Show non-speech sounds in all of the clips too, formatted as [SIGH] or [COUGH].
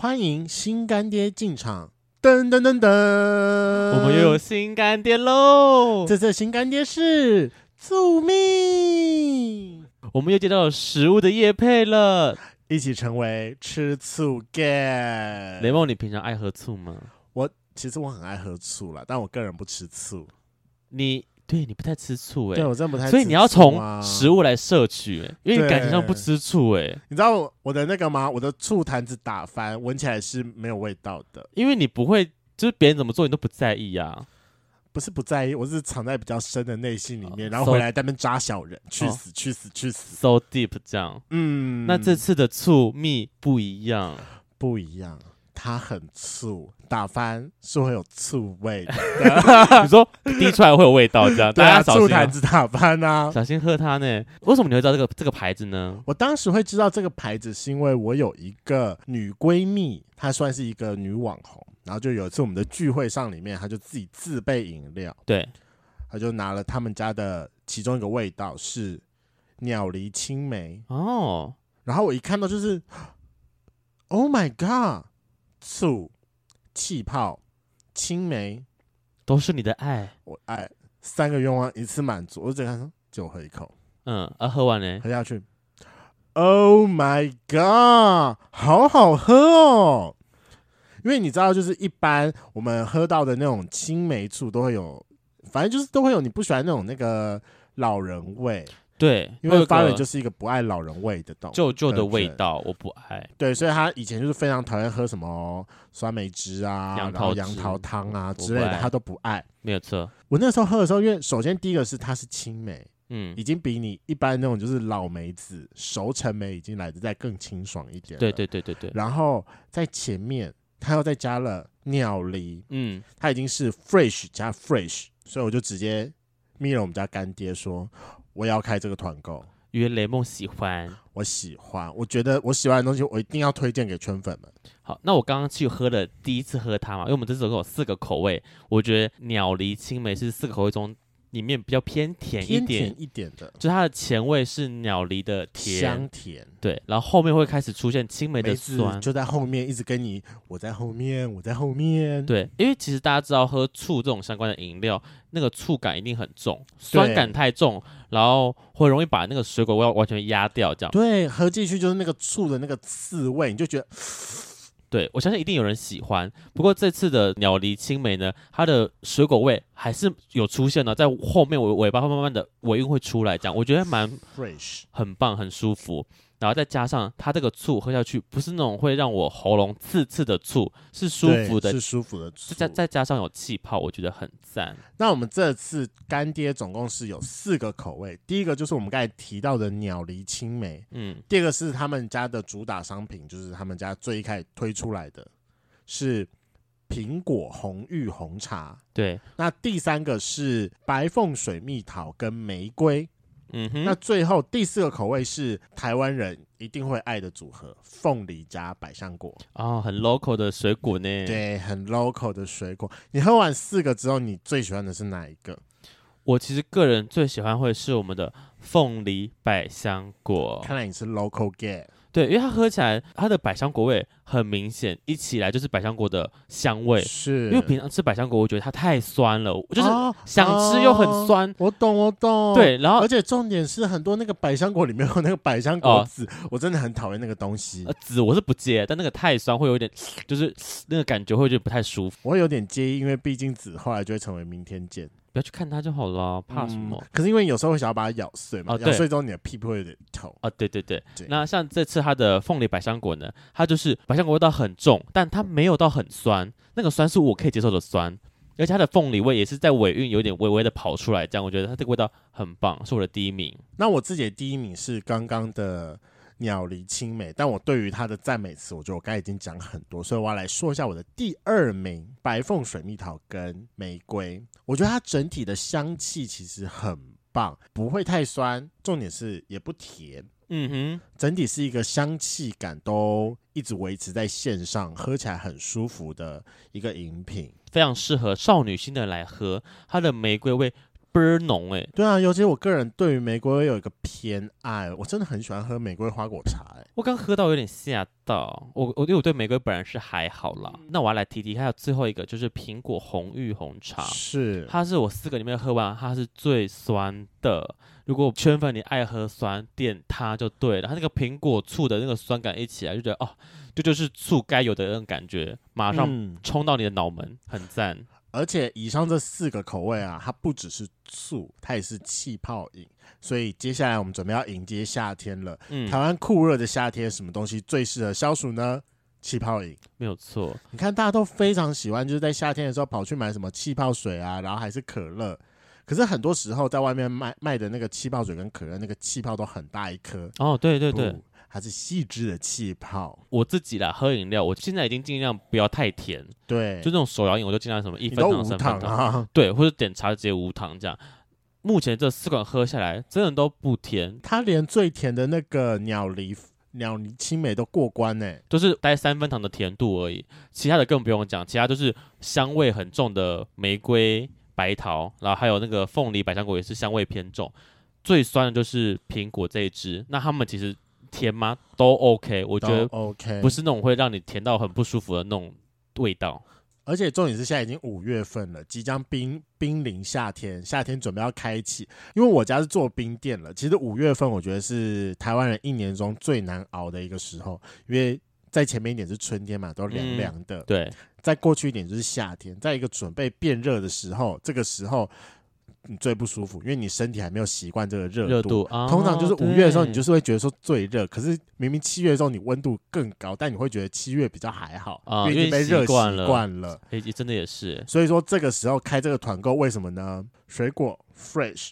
欢迎新干爹进场！噔噔噔噔，我们又有新干爹喽！这次新干爹是醋蜜，我们又接到了食物的叶配了，一起成为吃醋 gay。雷梦，你平常爱喝醋吗？我其实我很爱喝醋啦，但我个人不吃醋。你？对，你不太吃醋哎、欸，对我真的不太吃醋、啊，所以你要从食物来摄取、欸，因为你感情上不吃醋哎、欸。你知道我的那个吗？我的醋坛子打翻，闻起来是没有味道的，因为你不会，就是别人怎么做你都不在意、啊。不是不在意，我是藏在比较深的内心里面，oh, 然后回来在那边扎小人，so, 去死去死去死，so deep 这样。嗯，那这次的醋蜜不一样，不一样。它很醋，打翻是会有醋味的。[LAUGHS] 你说滴出来会有味道，这样 [LAUGHS] 对啊，大家小心、啊、醋坛子打翻啊，小心喝它呢。为什么你会知道这个这个牌子呢？我当时会知道这个牌子，是因为我有一个女闺蜜，她算是一个女网红，然后就有一次我们的聚会上里面，她就自己自备饮料，对，她就拿了他们家的其中一个味道是鸟梨青梅哦，然后我一看到就是，[GASPS] Oh my God！醋、气泡、青梅，都是你的爱，我爱三个愿望一次满足。我只看就喝一口，嗯，啊，喝完呢，喝下去。Oh my god，好好喝哦！因为你知道，就是一般我们喝到的那种青梅醋都会有，反正就是都会有你不喜欢那种那个老人味。对，因为发源就是一个不爱老人味的东西，旧旧的味道我不爱。对，所以他以前就是非常讨厌喝什么酸梅汁啊、杨桃杨桃汤啊之类的，他都不爱。没有错，我那时候喝的时候，因为首先第一个是它是青梅，嗯，已经比你一般那种就是老梅子、熟成梅已经来的再更清爽一点。对对对对对。然后在前面，他又再加了鸟梨，嗯，它已经是 fresh 加 fresh，所以我就直接密了我们家干爹说。我也要开这个团购，因为雷梦喜欢，我喜欢，我觉得我喜欢的东西，我一定要推荐给圈粉们。好，那我刚刚去喝了第一次喝它嘛，因为我们这次有四个口味，我觉得鸟梨青梅是四个口味中。里面比较偏甜一点，甜一点的，就它的前味是鸟梨的甜。香甜，对，然后后面会开始出现青梅的酸，就在后面一直跟你，我在后面，我在后面，对，因为其实大家知道喝醋这种相关的饮料，那个醋感一定很重，酸感太重，然后会容易把那个水果味完全压掉，这样，对，喝进去就是那个醋的那个刺味，你就觉得。对，我相信一定有人喜欢。不过这次的鸟梨青梅呢，它的水果味还是有出现的，在后面尾尾巴会慢慢的尾韵会出来，这样我觉得蛮 fresh，很棒，很舒服。然后再加上它这个醋喝下去，不是那种会让我喉咙刺刺的醋，是舒服的，是舒服的醋。再再加上有气泡，我觉得很赞。那我们这次干爹总共是有四个口味，第一个就是我们刚才提到的鸟梨青梅，嗯，第二个是他们家的主打商品，就是他们家最一开始推出来的是苹果红玉红茶，对。那第三个是白凤水蜜桃跟玫瑰。嗯哼，那最后第四个口味是台湾人一定会爱的组合，凤梨加百香果哦，很 local 的水果呢。对，很 local 的水果。你喝完四个之后，你最喜欢的是哪一个？我其实个人最喜欢会是我们的凤梨百香果。看来你是 local gay。对，因为它喝起来，它的百香果味很明显，一起来就是百香果的香味。是，因为平常吃百香果，我觉得它太酸了，就是想吃又很酸。我懂，我懂。对，然后而且重点是很多那个百香果里面有那个百香果籽，哦、我真的很讨厌那个东西。呃，籽我是不介意，但那个太酸会有点，就是那个感觉会觉得不太舒服。我会有点介意，因为毕竟籽后来就会成为明天见。不要去看它就好了，怕什么？嗯、可是因为有时候会想要把它咬碎嘛，哦、咬碎之后你的屁股会有点痛啊、哦。对对对，对那像这次它的凤梨百香果呢，它就是百香果味道很重，但它没有到很酸，那个酸是我可以接受的酸，而且它的凤梨味也是在尾韵有点微微的跑出来，这样我觉得它这个味道很棒，是我的第一名。那我自己的第一名是刚刚的。鸟梨青梅，但我对于它的赞美词，我觉得我刚才已经讲很多，所以我要来说一下我的第二名：白凤水蜜桃跟玫瑰。我觉得它整体的香气其实很棒，不会太酸，重点是也不甜。嗯哼，整体是一个香气感都一直维持在线上，喝起来很舒服的一个饮品，非常适合少女心的来喝。它的玫瑰味。倍儿浓哎。对啊，尤其我个人对于玫瑰有一个偏爱，我真的很喜欢喝玫瑰花果茶哎。我刚喝到有点吓到，我我因为我对玫瑰本来是还好啦。嗯、那我要来提提，还有最后一个就是苹果红玉红茶，是它是我四个里面喝完它是最酸的。如果圈粉你爱喝酸，点它就对了。它那个苹果醋的那个酸感一起来，就觉得哦，这就，就是醋该有的那种感觉，马上冲到你的脑门，嗯、很赞。而且以上这四个口味啊，它不只是醋，它也是气泡饮。所以接下来我们准备要迎接夏天了。嗯，台湾酷热的夏天，什么东西最适合消暑呢？气泡饮，没有错。你看大家都非常喜欢，就是在夏天的时候跑去买什么气泡水啊，然后还是可乐。可是很多时候在外面卖卖的那个气泡水跟可乐，那个气泡都很大一颗。哦，对对对，还是细致的气泡。我自己啦，喝饮料，我现在已经尽量不要太甜。对，就那种手摇饮，我就尽量什么一分糖、三分糖啊。对，或者点茶直接无糖这样。目前这四款喝下来，真的都不甜。它连最甜的那个鸟梨鸟梨青梅都过关呢，就是带三分糖的甜度而已。其他的更不用讲，其他都是香味很重的玫瑰。白桃，然后还有那个凤梨百香果也是香味偏重，最酸的就是苹果这一支。那他们其实甜吗？都 OK，我觉得 OK，不是那种会让你甜到很不舒服的那种味道。而且重点是现在已经五月份了，即将濒濒临夏天，夏天准备要开启。因为我家是做冰店了，其实五月份我觉得是台湾人一年中最难熬的一个时候，因为在前面一点是春天嘛，都凉凉的。嗯，对。再过去一点就是夏天，在一个准备变热的时候，这个时候你最不舒服，因为你身体还没有习惯这个热度。热度啊，通常就是五月的时候，你就是会觉得说最热，可是明明七月的时候你温度更高，但你会觉得七月比较还好，因为已经被热习惯了。哎，真的也是。所以说这个时候开这个团购，为什么呢？水果 fresh，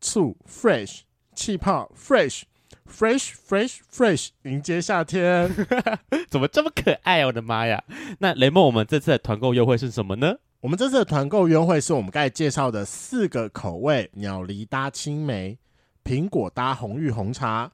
醋 fresh，气泡 fresh。Fresh, fresh, fresh！迎接夏天，[LAUGHS] 怎么这么可爱啊？我的妈呀！那雷梦，我们这次的团购优惠是什么呢？我们这次的团购优惠是我们刚才介绍的四个口味：鸟梨搭青梅、苹果搭红玉红茶、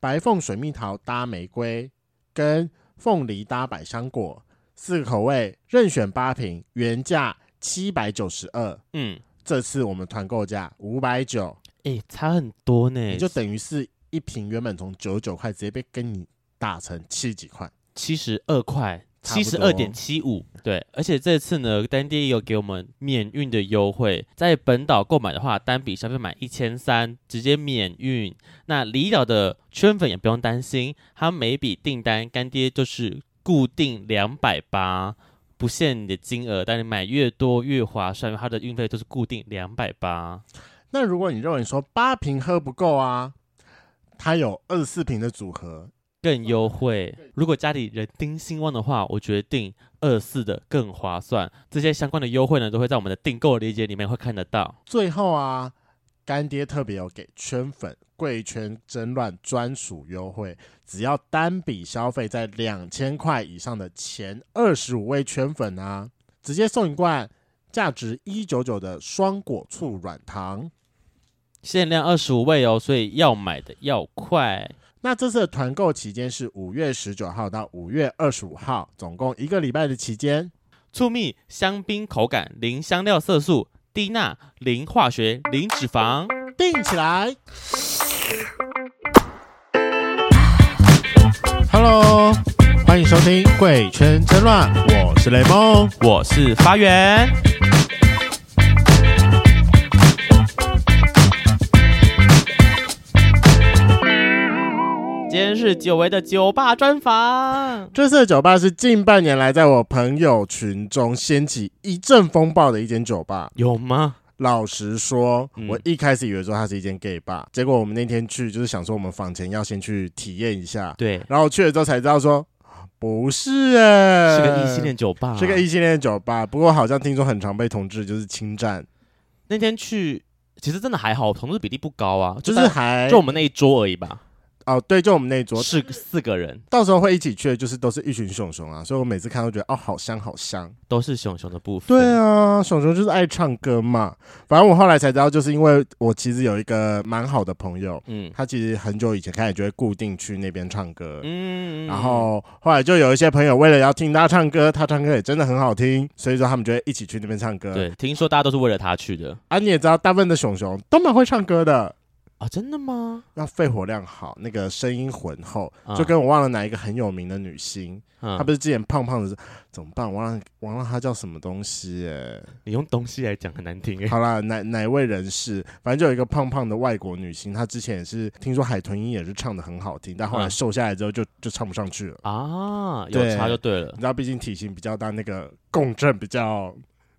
白凤水蜜桃搭玫瑰，跟凤梨搭百香果。四个口味任选八瓶，原价七百九十二。嗯，这次我们团购价五百九。哎，差很多呢，也就等于是。一瓶原本从九十九块直接被跟你打成七十几块，七十二块，七十二点七五。对，而且这次呢，干爹也有给我们免运的优惠，在本岛购买的话，单笔消费满一千三，直接免运。那离岛的圈粉也不用担心，他每笔订单干爹就是固定两百八，不限你的金额，但你买越多越划算，因为它的运费都是固定两百八。那如果你认为说八瓶喝不够啊？它有二十四瓶的组合，更优惠。如果家里人丁兴旺的话，我决定二十四的更划算。这些相关的优惠呢，都会在我们的订购链接里面会看得到。最后啊，干爹特别有给圈粉贵圈争乱专属优惠，只要单笔消费在两千块以上的前二十五位圈粉啊，直接送一罐价值一九九的双果醋软糖。限量二十五位哦，所以要买的要快。那这次的团购期间是五月十九号到五月二十五号，总共一个礼拜的期间。醋蜜香槟口感，零香料色素，低钠，零化学，零脂肪，订起来。Hello，欢迎收听《贵圈真乱》，我是雷梦，我是发源。今天是久违的酒吧专访。这次的酒吧是近半年来在我朋友群中掀起一阵风暴的一间酒吧，有吗？老实说，嗯、我一开始以为说它是一间 gay 吧，结果我们那天去就是想说我们访前要先去体验一下，对，然后去了之后才知道说不是哎，是个异性恋酒吧，是个异性恋酒吧。不过好像听说很常被同志就是侵占。那天去其实真的还好，同志比例不高啊，就是还就我们那一桌而已吧。哦，对，就我们那一桌是四个人，到时候会一起去的，就是都是一群熊熊啊，所以我每次看都觉得哦，好香好香，都是熊熊的部分。对啊，熊熊就是爱唱歌嘛。反正我后来才知道，就是因为我其实有一个蛮好的朋友，嗯，他其实很久以前开始就会固定去那边唱歌，嗯，然后后来就有一些朋友为了要听他唱歌，他唱歌也真的很好听，所以说他们就会一起去那边唱歌。对，听说大家都是为了他去的啊，你也知道，大部分的熊熊都蛮会唱歌的。啊，真的吗？要肺活量好，那个声音浑厚，嗯、就跟我忘了哪一个很有名的女星，嗯、她不是之前胖胖的，怎么办？我忘了，忘了她叫什么东西？哎，你用东西来讲很难听。好啦，哪哪位人士？反正就有一个胖胖的外国女星，她之前也是听说海豚音也是唱的很好听，但后来瘦下来之后就就唱不上去了啊，有差就对了。你知道，毕竟体型比较大，那个共振比较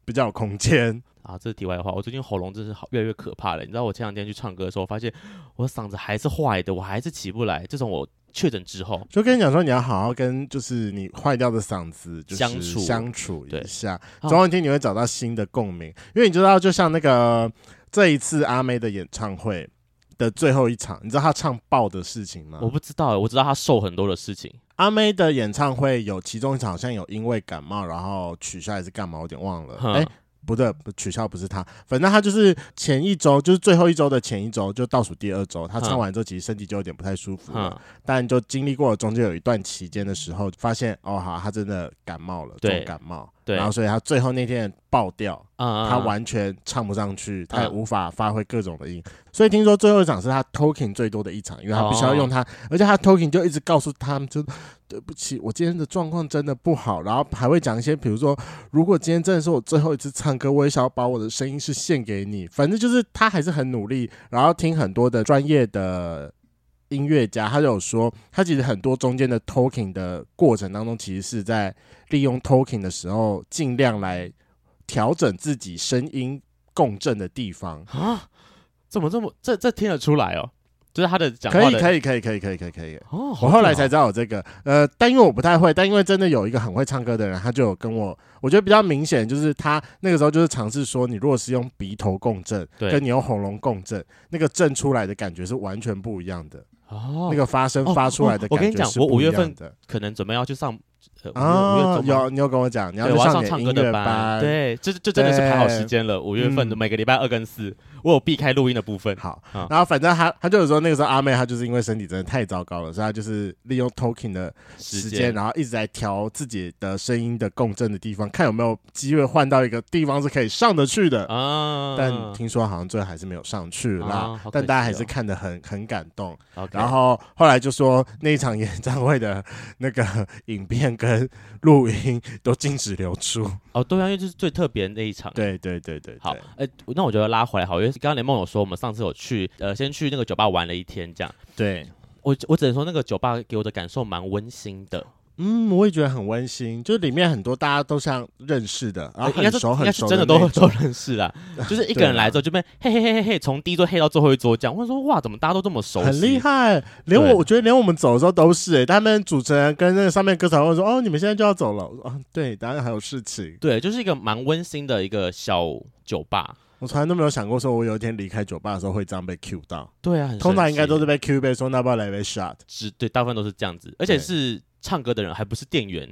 比较有空间。[LAUGHS] 啊，这是题外话。我最近喉咙真是好越来越可怕了。你知道，我前两天去唱歌的时候，我发现我嗓子还是坏的，我还是起不来。自从我确诊之后，就跟你讲说，你要好好跟就是你坏掉的嗓子就是相处相处一下，总有一天你会找到新的共鸣。因为你知道，就像那个这一次阿妹的演唱会的最后一场，你知道她唱爆的事情吗？我不知道，我知道她瘦很多的事情。阿妹的演唱会有其中一场好像有因为感冒然后取消还是干嘛，我有点忘了。哎。不对，取消不是他，反正他就是前一周，就是最后一周的前一周，就倒数第二周，他唱完之后，其实身体就有点不太舒服了。嗯、但就经历过了中间有一段期间的时候，发现哦，好，他真的感冒了，重感冒。对，然后所以他最后那天爆掉，嗯、他完全唱不上去，嗯、他也无法发挥各种的音。嗯、所以听说最后一场是他 talking 最多的一场，因为他必须要用他，哦、而且他 talking 就一直告诉他们就。对不起，我今天的状况真的不好，然后还会讲一些，比如说，如果今天真的是我最后一次唱歌，我也想要把我的声音是献给你。反正就是他还是很努力，然后听很多的专业的音乐家，他就有说，他其实很多中间的 talking 的过程当中，其实是在利用 talking 的时候，尽量来调整自己声音共振的地方。啊。怎么这么这这听得出来哦？就是他的讲话可以可以可以可以可以可以可以。哦，我后来才知道有这个。呃，但因为我不太会，但因为真的有一个很会唱歌的人，他就有跟我，我觉得比较明显，就是他那个时候就是尝试说，你如果是用鼻头共振，对。跟你用喉咙共振，那个震出来的感觉是完全不一样的哦，那个发声发出来的感觉是不一样的。哦哦、我跟你讲，我五月份可能准备要去上。啊，有你有跟我讲，你要上唱歌的班，对，这这真的是排好时间了。五月份的每个礼拜二跟四，我有避开录音的部分。好，然后反正他他就是说，那个时候阿妹她就是因为身体真的太糟糕了，所以她就是利用 talking 的时间，然后一直在调自己的声音的共振的地方，看有没有机会换到一个地方是可以上得去的啊。但听说好像最后还是没有上去啦，但大家还是看得很很感动。然后后来就说那一场演唱会的那个 [LAUGHS] 影片跟。[LAUGHS] 录音都禁止流出哦，对啊，因为这是最特别的那一场。对对对对，好，哎、欸，那我觉得拉回来好，因为刚刚连梦有说，我们上次有去，呃，先去那个酒吧玩了一天，这样。对，我我只能说那个酒吧给我的感受蛮温馨的。嗯，我也觉得很温馨，就是里面很多大家都像认识的，然后很熟很熟，真的都 [LAUGHS] 都认识啦。[LAUGHS] 就是一个人来之后就被嘿嘿嘿嘿嘿，从第一桌黑到最后一桌这样。我说哇，怎么大家都这么熟？很厉害，连我我觉得连我们走的时候都是哎，他们主持人跟那个上面歌手会说哦，你们现在就要走了。我说啊，对，当然还有事情。对，就是一个蛮温馨的一个小酒吧。我从来都没有想过说，我有一天离开酒吧的时候会这样被 Q 到。对啊，通常应该都是被 Q 被说，那不要来杯 shot。是，对，大部分都是这样子，而且是。唱歌的人还不是店员，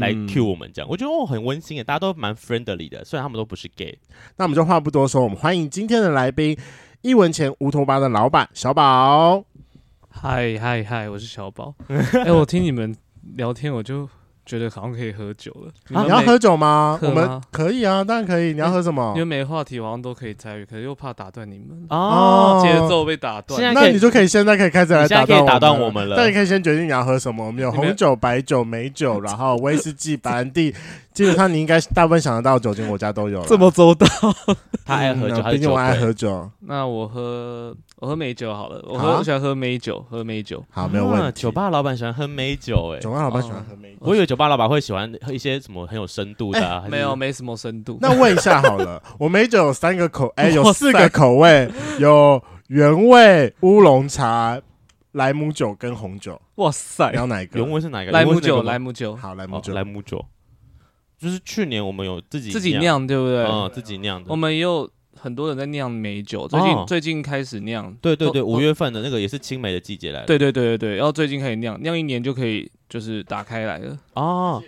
来 cue 我们这样，嗯、我觉得哦很温馨诶，大家都蛮 friendly 的，虽然他们都不是 gay。那我们就话不多说，我们欢迎今天的来宾，一文钱乌头巴的老板小宝。嗨嗨嗨，我是小宝。[LAUGHS] 哎、欸，我听你们聊天，我就。觉得好像可以喝酒了。你要喝酒吗？我们可以啊，当然可以。你要喝什么？因为没话题，好像都可以参与，可是又怕打断你们哦，节奏被打断。那你就可以现在可以开始来打断我们了。那你可以先决定你要喝什么。我们有红酒、白酒、美酒，[LAUGHS] 然后威士忌、白兰地。基本上你应该大部分想得到酒精，我家都有。这么周到，[LAUGHS] 他爱喝酒，毕竟我爱喝酒。那我喝。我喝美酒好了，我喝我喜欢喝美酒，喝美酒好，没有问题。酒吧老板喜欢喝美酒，哎，酒吧老板喜欢喝美酒。我以为酒吧老板会喜欢喝一些什么很有深度的，没有，没什么深度。那问一下好了，[LAUGHS] 我美酒有三个口，哎，有四个口味，有原味、乌龙茶、莱姆酒跟红酒。哇塞，你要哪一个？原味是哪个？莱姆酒，莱姆酒。好，莱姆酒，莱姆酒。就是去年我们有自己自己酿，对不对？嗯，自己酿的。我们也有。很多人在酿美酒，最近、哦、最近开始酿。对对对，五月份的那个也是青梅的季节来了。对对对对对，然后最近开始酿，酿一年就可以就是打开来了。哦，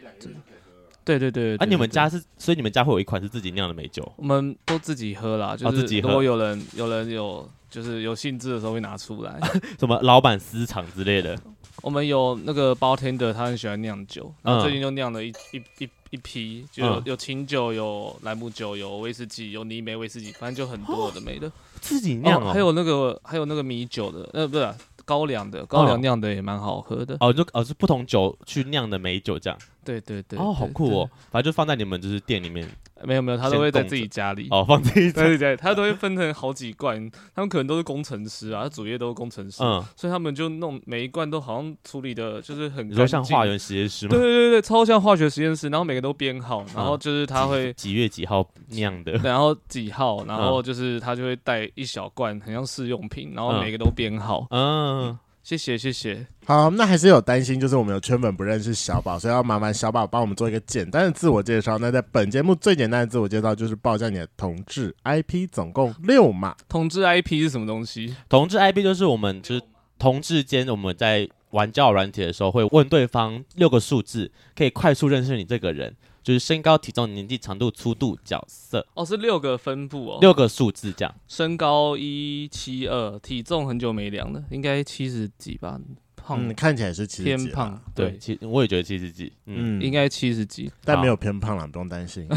对对对，对，啊，你们家是，所以你们家会有一款是自己酿的美酒？我们都自己喝啦，就是如果有人有人有就是有兴致的时候会拿出来，[LAUGHS] 什么老板私藏之类的。我们有那个 bartender，他很喜欢酿酒，然后最近就酿了一一一一批，就有有清酒，有兰姆酒，有威士忌，有泥梅威士忌，反正就很多有的没的。自己酿哦，还有那个还有那个米酒的，呃，不是高粱的，高粱酿的也蛮好喝的。哦，就哦是不同酒去酿的美酒这样。对对对。哦，好酷哦，反正就放在你们就是店里面。没有没有，他都会在自己家里哦，放自己对对对，他都会分成好几罐，他们可能都是工程师啊，他主业都是工程师，嗯，所以他们就弄每一罐都好像处理的就是很，你说像化学实验室吗？对对对，超像化学实验室，然后每个都编号，然后就是他会 [LAUGHS] 几月几号酿的，然后几号，然后就是他就会带一小罐，很像试用品，然后每个都编号，嗯。谢谢谢谢。好，那还是有担心，就是我们有圈粉不认识小宝，所以要麻烦小宝帮我们做一个简单的自我介绍。那在本节目最简单的自我介绍就是报一下你的同志 IP，总共六码。同志 IP 是什么东西？同志 IP 就是我们就是同志间我们在玩交友软体的时候会问对方六个数字，可以快速认识你这个人。就是身高、体重、年纪、长度、粗度、角色。哦，是六个分布哦，六个数字这样。身高一七二，体重很久没量了，应该七十几吧，胖，嗯，看起来是七十几，偏胖，对，其我也觉得七十几，嗯，应该七十几，但没有偏胖了，不用担心。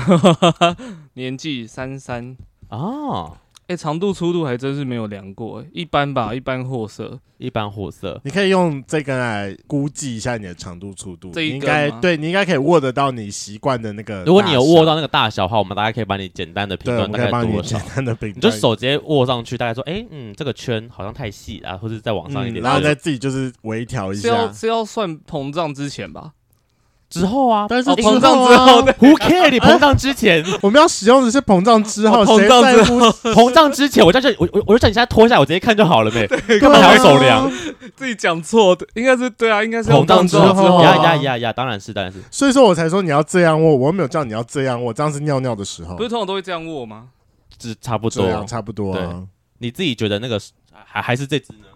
[LAUGHS] 年纪三三。哦。哎，长度粗度还真是没有量过，一般吧，一般货色，一般货色。你可以用这根来估计一下你的长度粗度，这一应该对你应该可以握得到你习惯的那个。如果你有握到那个大小的话，我们大概可以把你简单的评断，大概多少？简单的评断，你就手直接握上去，大概说，哎，嗯，这个圈好像太细啊，或者再往上一点，然后再自己就是微调一下。是要是要算膨胀之前吧？之后啊，但是膨胀之后，[LAUGHS] Who care？你膨胀之前，[LAUGHS] 我们要使用的是膨胀之后，膨胀之后，[LAUGHS] 膨胀之前，我在这，我我我就叫你现在脱下来，我直接看就好了呗，干嘛还要手量？自己讲错的，应该是对啊，应该是膨胀之后，呀呀呀呀，当然是，当然是。所以说我才说你要这样握，我没有叫你要这样握，这样是尿尿的时候，不是通常都会这样握吗？是差不多，差不多。你自己觉得那个还还是这只呢？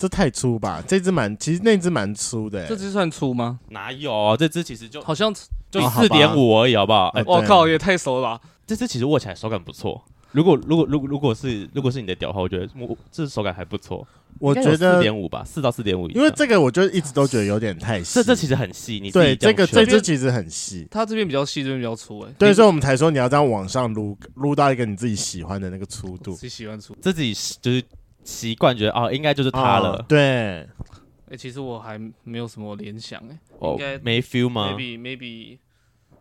这太粗吧？这只蛮，其实那只蛮粗的。这只算粗吗？哪有？这只其实就好像就四点五而已，好不好？我靠，也太熟了吧！这只其实握起来手感不错。如果如果如果如果是如果是你的屌的话，我觉得我这手感还不错。我觉得四点五吧，四到四点五。因为这个，我就一直都觉得有点太细。这这其实很细，你对这个这只其实很细。它这边比较细，这边比较粗哎。对，所以我们才说你要这样往上撸，撸到一个你自己喜欢的那个粗度。自己喜欢粗，自己就是。习惯觉得哦，应该就是他了。哦、对，哎、欸，其实我还没有什么联想哎，哦、应该没 feel 吗？Maybe maybe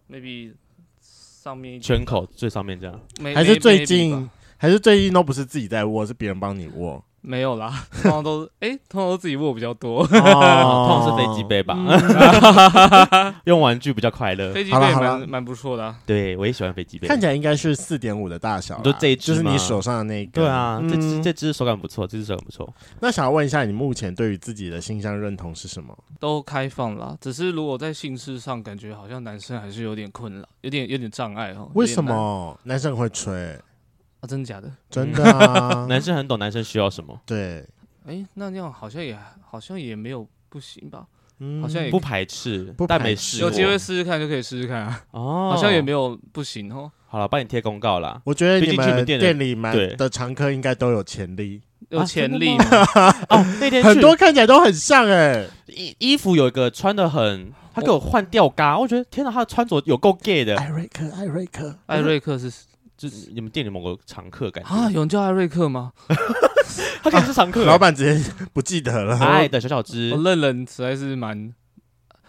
maybe 上面圈口最上面这样，还是最近还是最近都不是自己在握，是别人帮你握。没有啦，[LAUGHS] 通常都哎、欸，通常都自己握比较多，哦、通常是飞机杯吧，嗯、[LAUGHS] 用玩具比较快乐。飞机杯蛮蛮不错的、啊，对我也喜欢飞机杯，看起来应该是四点五的大小，就这一只就是你手上的那个。对啊，嗯、这只这只手感不错，这只手感不错。那想要问一下，你目前对于自己的性向认同是什么？都开放啦，只是如果在性事上，感觉好像男生还是有点困扰，有点有点障碍哦。为什么男生会吹？啊，真的假的？真的啊，[LAUGHS] 男生很懂男生需要什么。对。哎，那那样好像也好像也没有不行吧？嗯，好像也不排斥，不但没试过。有机会试试看就可以试试看啊。哦，好像也没有不行哦。好了，帮你贴公告啦。我觉得毕你们店里蛮的常客应该都有潜力，有潜力。[LAUGHS] 哦，那天很多看起来都很像哎，衣衣服有一个穿的很，他给我换吊嘎，我觉得天哪，他的穿着有够 gay 的。艾瑞克，艾瑞克，艾瑞克是就是你们店里某个常客感觉啊？有人叫艾瑞克吗？[LAUGHS] 他可能是常客，老板直接 [LAUGHS] 不记得了。[LAUGHS] 爱的小小只，我认人实在是蛮……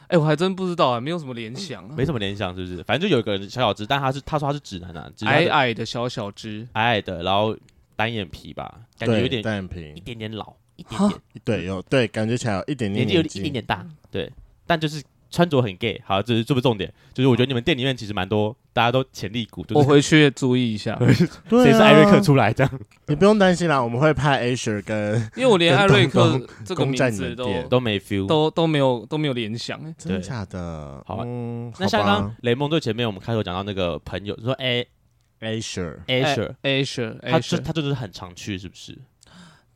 哎，我还真不知道啊，没有什么联想，没什么联想，是不是？反正就有一个人小小只，但他是他说他是直男啊，矮矮的小小只，矮矮的，然后单眼皮吧，感觉有点单眼皮，一点点老，一点点，对，有对，感觉起来有一点点年纪有一点点大，对，但就是。穿着很 gay，好，这是这不重点，就是我觉得你们店里面其实蛮多，大家都潜力股。我回去 [LAUGHS] 注意一下，谁是艾瑞克出来这样？你不用担心啦，我们会派 Asher 跟，因为我连艾瑞克这个名字都都没 feel，都都没有都没有联想，真的假的？好，那像刚雷蒙最前面我们开头讲到那个朋友，说哎 Asher，Asher，Asher，他就他就是很常去，是不是？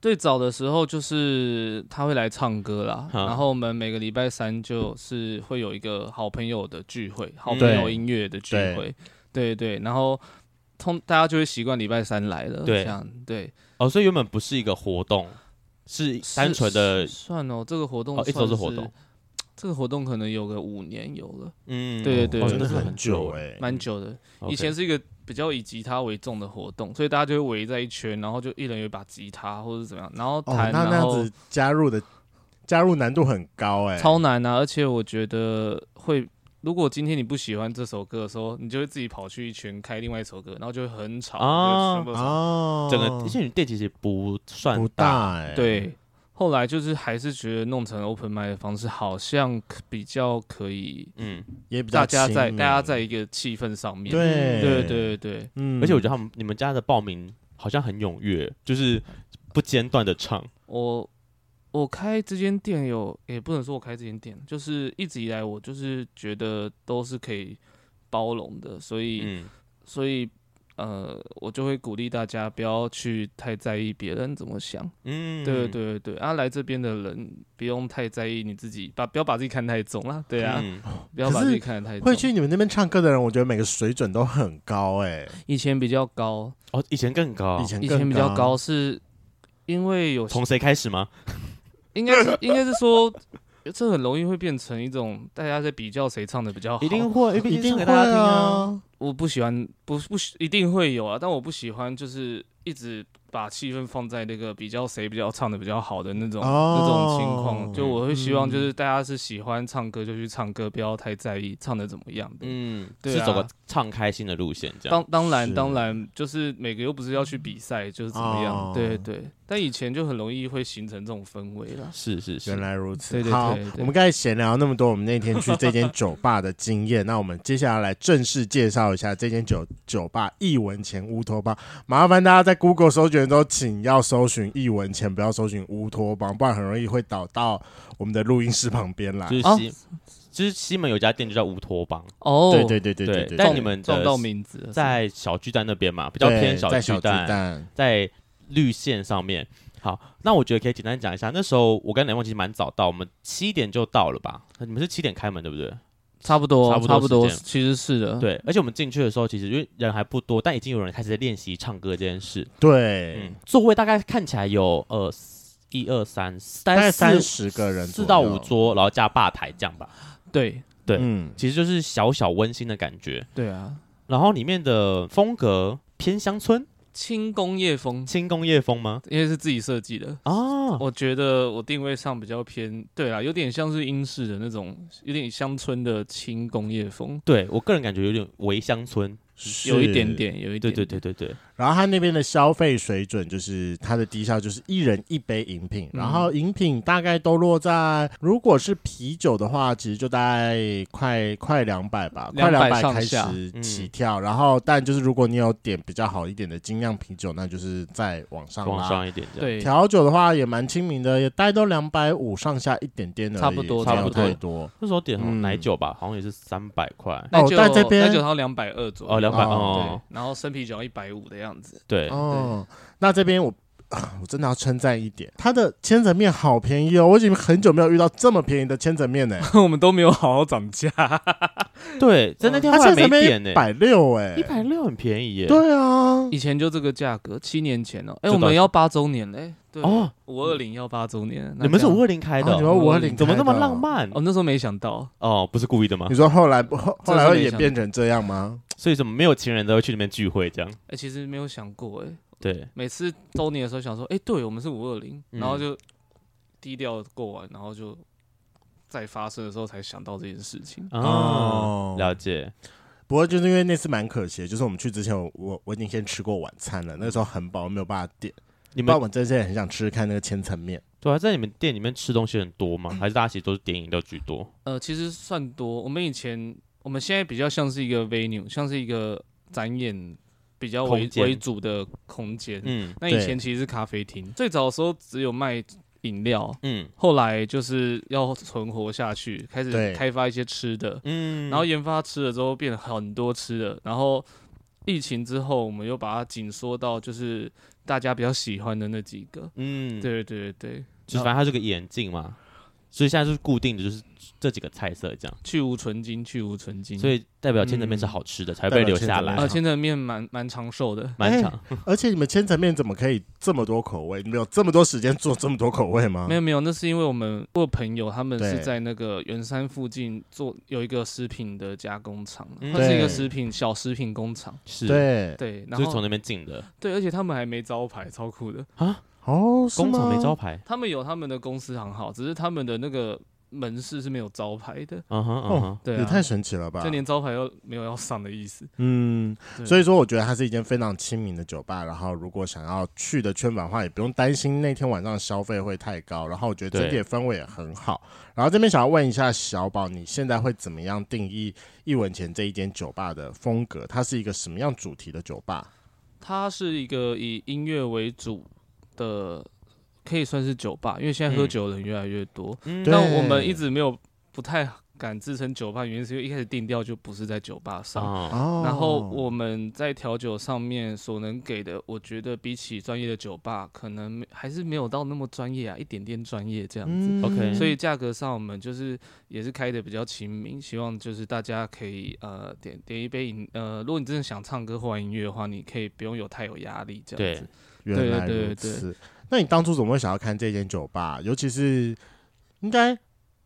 最早的时候就是他会来唱歌啦，嗯、然后我们每个礼拜三就是会有一个好朋友的聚会，好朋友音乐的聚会，对对，对，然后通大家就会习惯礼拜三来了，对，这样对。哦，所以原本不是一个活动，是单纯的算哦，这个活动哦，一直都是活动。这个活动可能有个五年有了，嗯，对对对，真的是很久哎，蛮久的。以前是一个比较以吉他为重的活动，所以大家就会围在一圈，然后就一人有一把吉他或者怎么样，然后弹。那那样子加入的加入难度很高哎，超难啊！而且我觉得会，如果今天你不喜欢这首歌的时候，你就会自己跑去一圈开另外一首歌，然后就会很吵啊啊！整个仙女店其实不算不大哎，对。后来就是还是觉得弄成 open mic 的方式好像比较可以，嗯，也比较大家在大家在一个气氛上面，对。对对对，嗯，而且我觉得他们你们家的报名好像很踊跃，就是不间断的唱。我我开这间店有，也不能说我开这间店，就是一直以来我就是觉得都是可以包容的，所以、嗯、所以。呃，我就会鼓励大家不要去太在意别人怎么想。嗯，对对对，啊，来这边的人不用太在意你自己，把不要把自己看太重了。对啊，嗯、不要把自己看得太重。会去你们那边唱歌的人，我觉得每个水准都很高哎、欸。以前比较高哦，以前更高，以前以前比较高，是因为有从谁开始吗？[LAUGHS] 应该是应该是说。这很容易会变成一种大家在比较谁唱的比较好，一定会，[LAUGHS] 一定会啊！我不喜欢，不不一定会有啊，但我不喜欢就是一直。把气氛放在那个比较谁比较唱的比较好的那种、哦、那种情况，就我会希望就是大家是喜欢唱歌就去唱歌，不要太在意唱的怎么样的。嗯，对啊、是走个唱开心的路线这样。当当然当然，就是每个又不是要去比赛，就是怎么样？哦、对对。但以前就很容易会形成这种氛围了。是是是，原来如此。对对对，好，我们刚才闲聊那么多，我们那天去这间酒吧的经验，那我们接下来来正式介绍一下这间酒酒吧——一文钱乌托邦。麻烦大家在 Google 搜寻的时候，请要。搜寻译文前，不要搜寻乌托邦，不然很容易会导到我们的录音室旁边来。就是西，就是西门有家店就叫乌托邦。哦，对对对对对，对。但你们撞到名字在小巨蛋那边嘛，比较偏小巨蛋，在绿线上面。好，那我觉得可以简单讲一下，那时候我跟雷梦其实蛮早到，我们七点就到了吧？你们是七点开门对不对？差不多，差不多，差不多，其实是的。对，而且我们进去的时候，其实因为人还不多，但已经有人开始在练习唱歌这件事。对，嗯，座位大概看起来有呃一二三，大概三十个人，四到五桌，然后加吧台这样吧。对，对，嗯，其实就是小小温馨的感觉。对啊，然后里面的风格偏乡村。轻工业风，轻工业风吗？因为是自己设计的哦。我觉得我定位上比较偏，对啊，有点像是英式的那种，有点乡村的轻工业风。对，我个人感觉有点微乡村。有一点点，有一点点，对对对对对。然后他那边的消费水准就是他的低消就是一人一杯饮品，嗯、然后饮品大概都落在，如果是啤酒的话，其实就大概快快两百吧，快两百开始起跳。嗯、然后但就是如果你有点比较好一点的精酿啤酒，那就是再往上往上一点。对，调酒的话也蛮亲民的，也大概都两百五上下一点点的，差不多差不多。多那时候点奶酒吧，嗯、好像也是三百块。奶酒在这边奶酒好像两百二左右。两百哦，对，然后生啤酒要一百五的样子，对，哦，那这边我我真的要称赞一点，它的千层面好便宜哦，我已经很久没有遇到这么便宜的千层面呢，[LAUGHS] 我们都没有好好涨价，[LAUGHS] 对，在那天还没点呢，一百六哎，一百六很便宜耶，对啊，以前就这个价格，七年前哦，哎，我们要八周年嘞。对哦，五二零要八周年，你们是五二零开的？你们五二零怎么那么浪漫？哦，那时候没想到，哦，不是故意的吗？你说后来后后来会演变成这样吗？所以怎么没有情人都会去那边聚会这样？哎，其实没有想过哎。对，每次周年的时候想说，哎，对我们是五二零，然后就低调过完，然后就再发生的时候才想到这件事情。哦，了解。不过就是因为那次蛮可惜的，就是我们去之前，我我已经先吃过晚餐了，那时候很饱，没有办法点。你们我真的很想吃吃看那个千层面。对啊，在你们店里面吃东西很多吗？[CLEARS THROAT] 还是大家其实都是点饮料居多？呃，其实算多。我们以前，我们现在比较像是一个 venue，像是一个展演比较为为主的空间。嗯，那以前其实是咖啡厅。最早的时候只有卖饮料，嗯，后来就是要存活下去，开始开发一些吃的，嗯，然后研发吃的之后变很多吃的，然后。疫情之后，我们又把它紧缩到就是大家比较喜欢的那几个。嗯，对对对对，就反正它是个眼镜嘛。所以现在是固定的，就是这几个菜色这样。去无存金，去无存金。所以代表千层面是好吃的，嗯、才会被留下来。啊，千层面蛮蛮长寿的，[LAUGHS] 蛮长、欸。而且你们千层面怎么可以这么多口味？你们有这么多时间做这么多口味吗？没有没有，那是因为我们我朋友他们是在那个圆山附近做有一个食品的加工厂，它是一个食品小食品工厂。是，对对，然后从那边进的。对，而且他们还没招牌，超酷的啊！哦，工厂没招牌，他们有他们的公司行号，只是他们的那个。门市是没有招牌的，嗯哼，哦，对，也太神奇了吧！就连招牌都没有要上的意思。嗯，所以说我觉得它是一间非常亲民的酒吧。然后如果想要去的圈粉的话，也不用担心那天晚上消费会太高。然后我觉得整体的氛围也很好。然后这边想要问一下小宝，你现在会怎么样定义一文钱这一间酒吧的风格？它是一个什么样主题的酒吧？它是一个以音乐为主的。可以算是酒吧，因为现在喝酒的人越来越多。嗯，但我们一直没有不太敢自称酒吧，原因是因为一开始定调就不是在酒吧上。哦，然后我们在调酒上面所能给的，我觉得比起专业的酒吧，可能还是没有到那么专业啊，一点点专业这样子。OK，所以价格上我们就是也是开的比较亲民，希望就是大家可以呃点点一杯饮呃，如果你真的想唱歌或玩音乐的话，你可以不用有太有压力这样子。对，原来如此。那你当初怎么会想要看这间酒吧？尤其是应该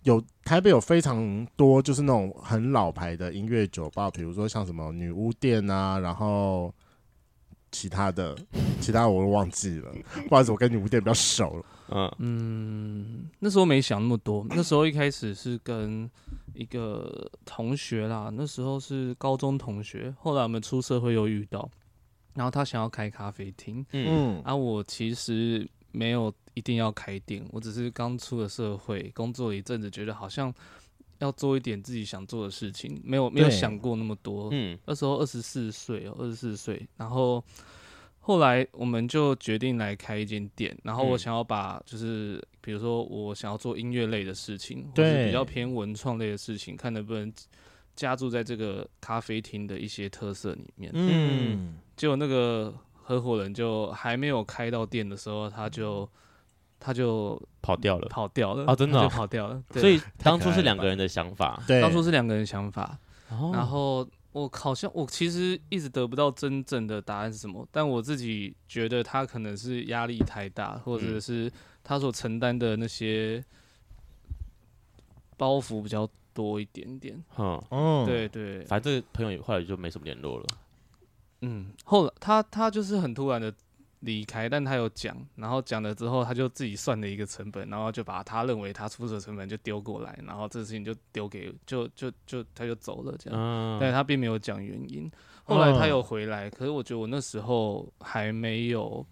有台北有非常多，就是那种很老牌的音乐酒吧，比如说像什么女巫店啊，然后其他的，其他我都忘记了。不好意思，我跟女巫店比较熟了。嗯嗯，那时候没想那么多，那时候一开始是跟一个同学啦，那时候是高中同学，后来我们出社会又遇到。然后他想要开咖啡厅，嗯，啊，我其实没有一定要开店，我只是刚出了社会，工作了一阵子，觉得好像要做一点自己想做的事情，没有没有想过那么多，嗯，那时候二十四岁哦，二十四岁，然后后来我们就决定来开一间店，然后我想要把就是比如说我想要做音乐类的事情，或是比较偏文创类的事情，看能不能加注在这个咖啡厅的一些特色里面，嗯。就那个合伙人就还没有开到店的时候，他就他就跑掉了，跑掉了啊！真的、哦、就跑掉了。所以当初是两个人的想法，对，当初是两个人的想法。然后我好像我其实一直得不到真正的答案是什么，但我自己觉得他可能是压力太大，或者是他所承担的那些包袱比较多一点点。嗯，对对，反正这个朋友后来就没什么联络了。嗯，后来他他就是很突然的离开，但他有讲，然后讲了之后，他就自己算了一个成本，然后就把他认为他出的成本就丢过来，然后这个事情就丢给就就就他就走了这样，嗯、但他并没有讲原因。后来他有回来，可是我觉得我那时候还没有，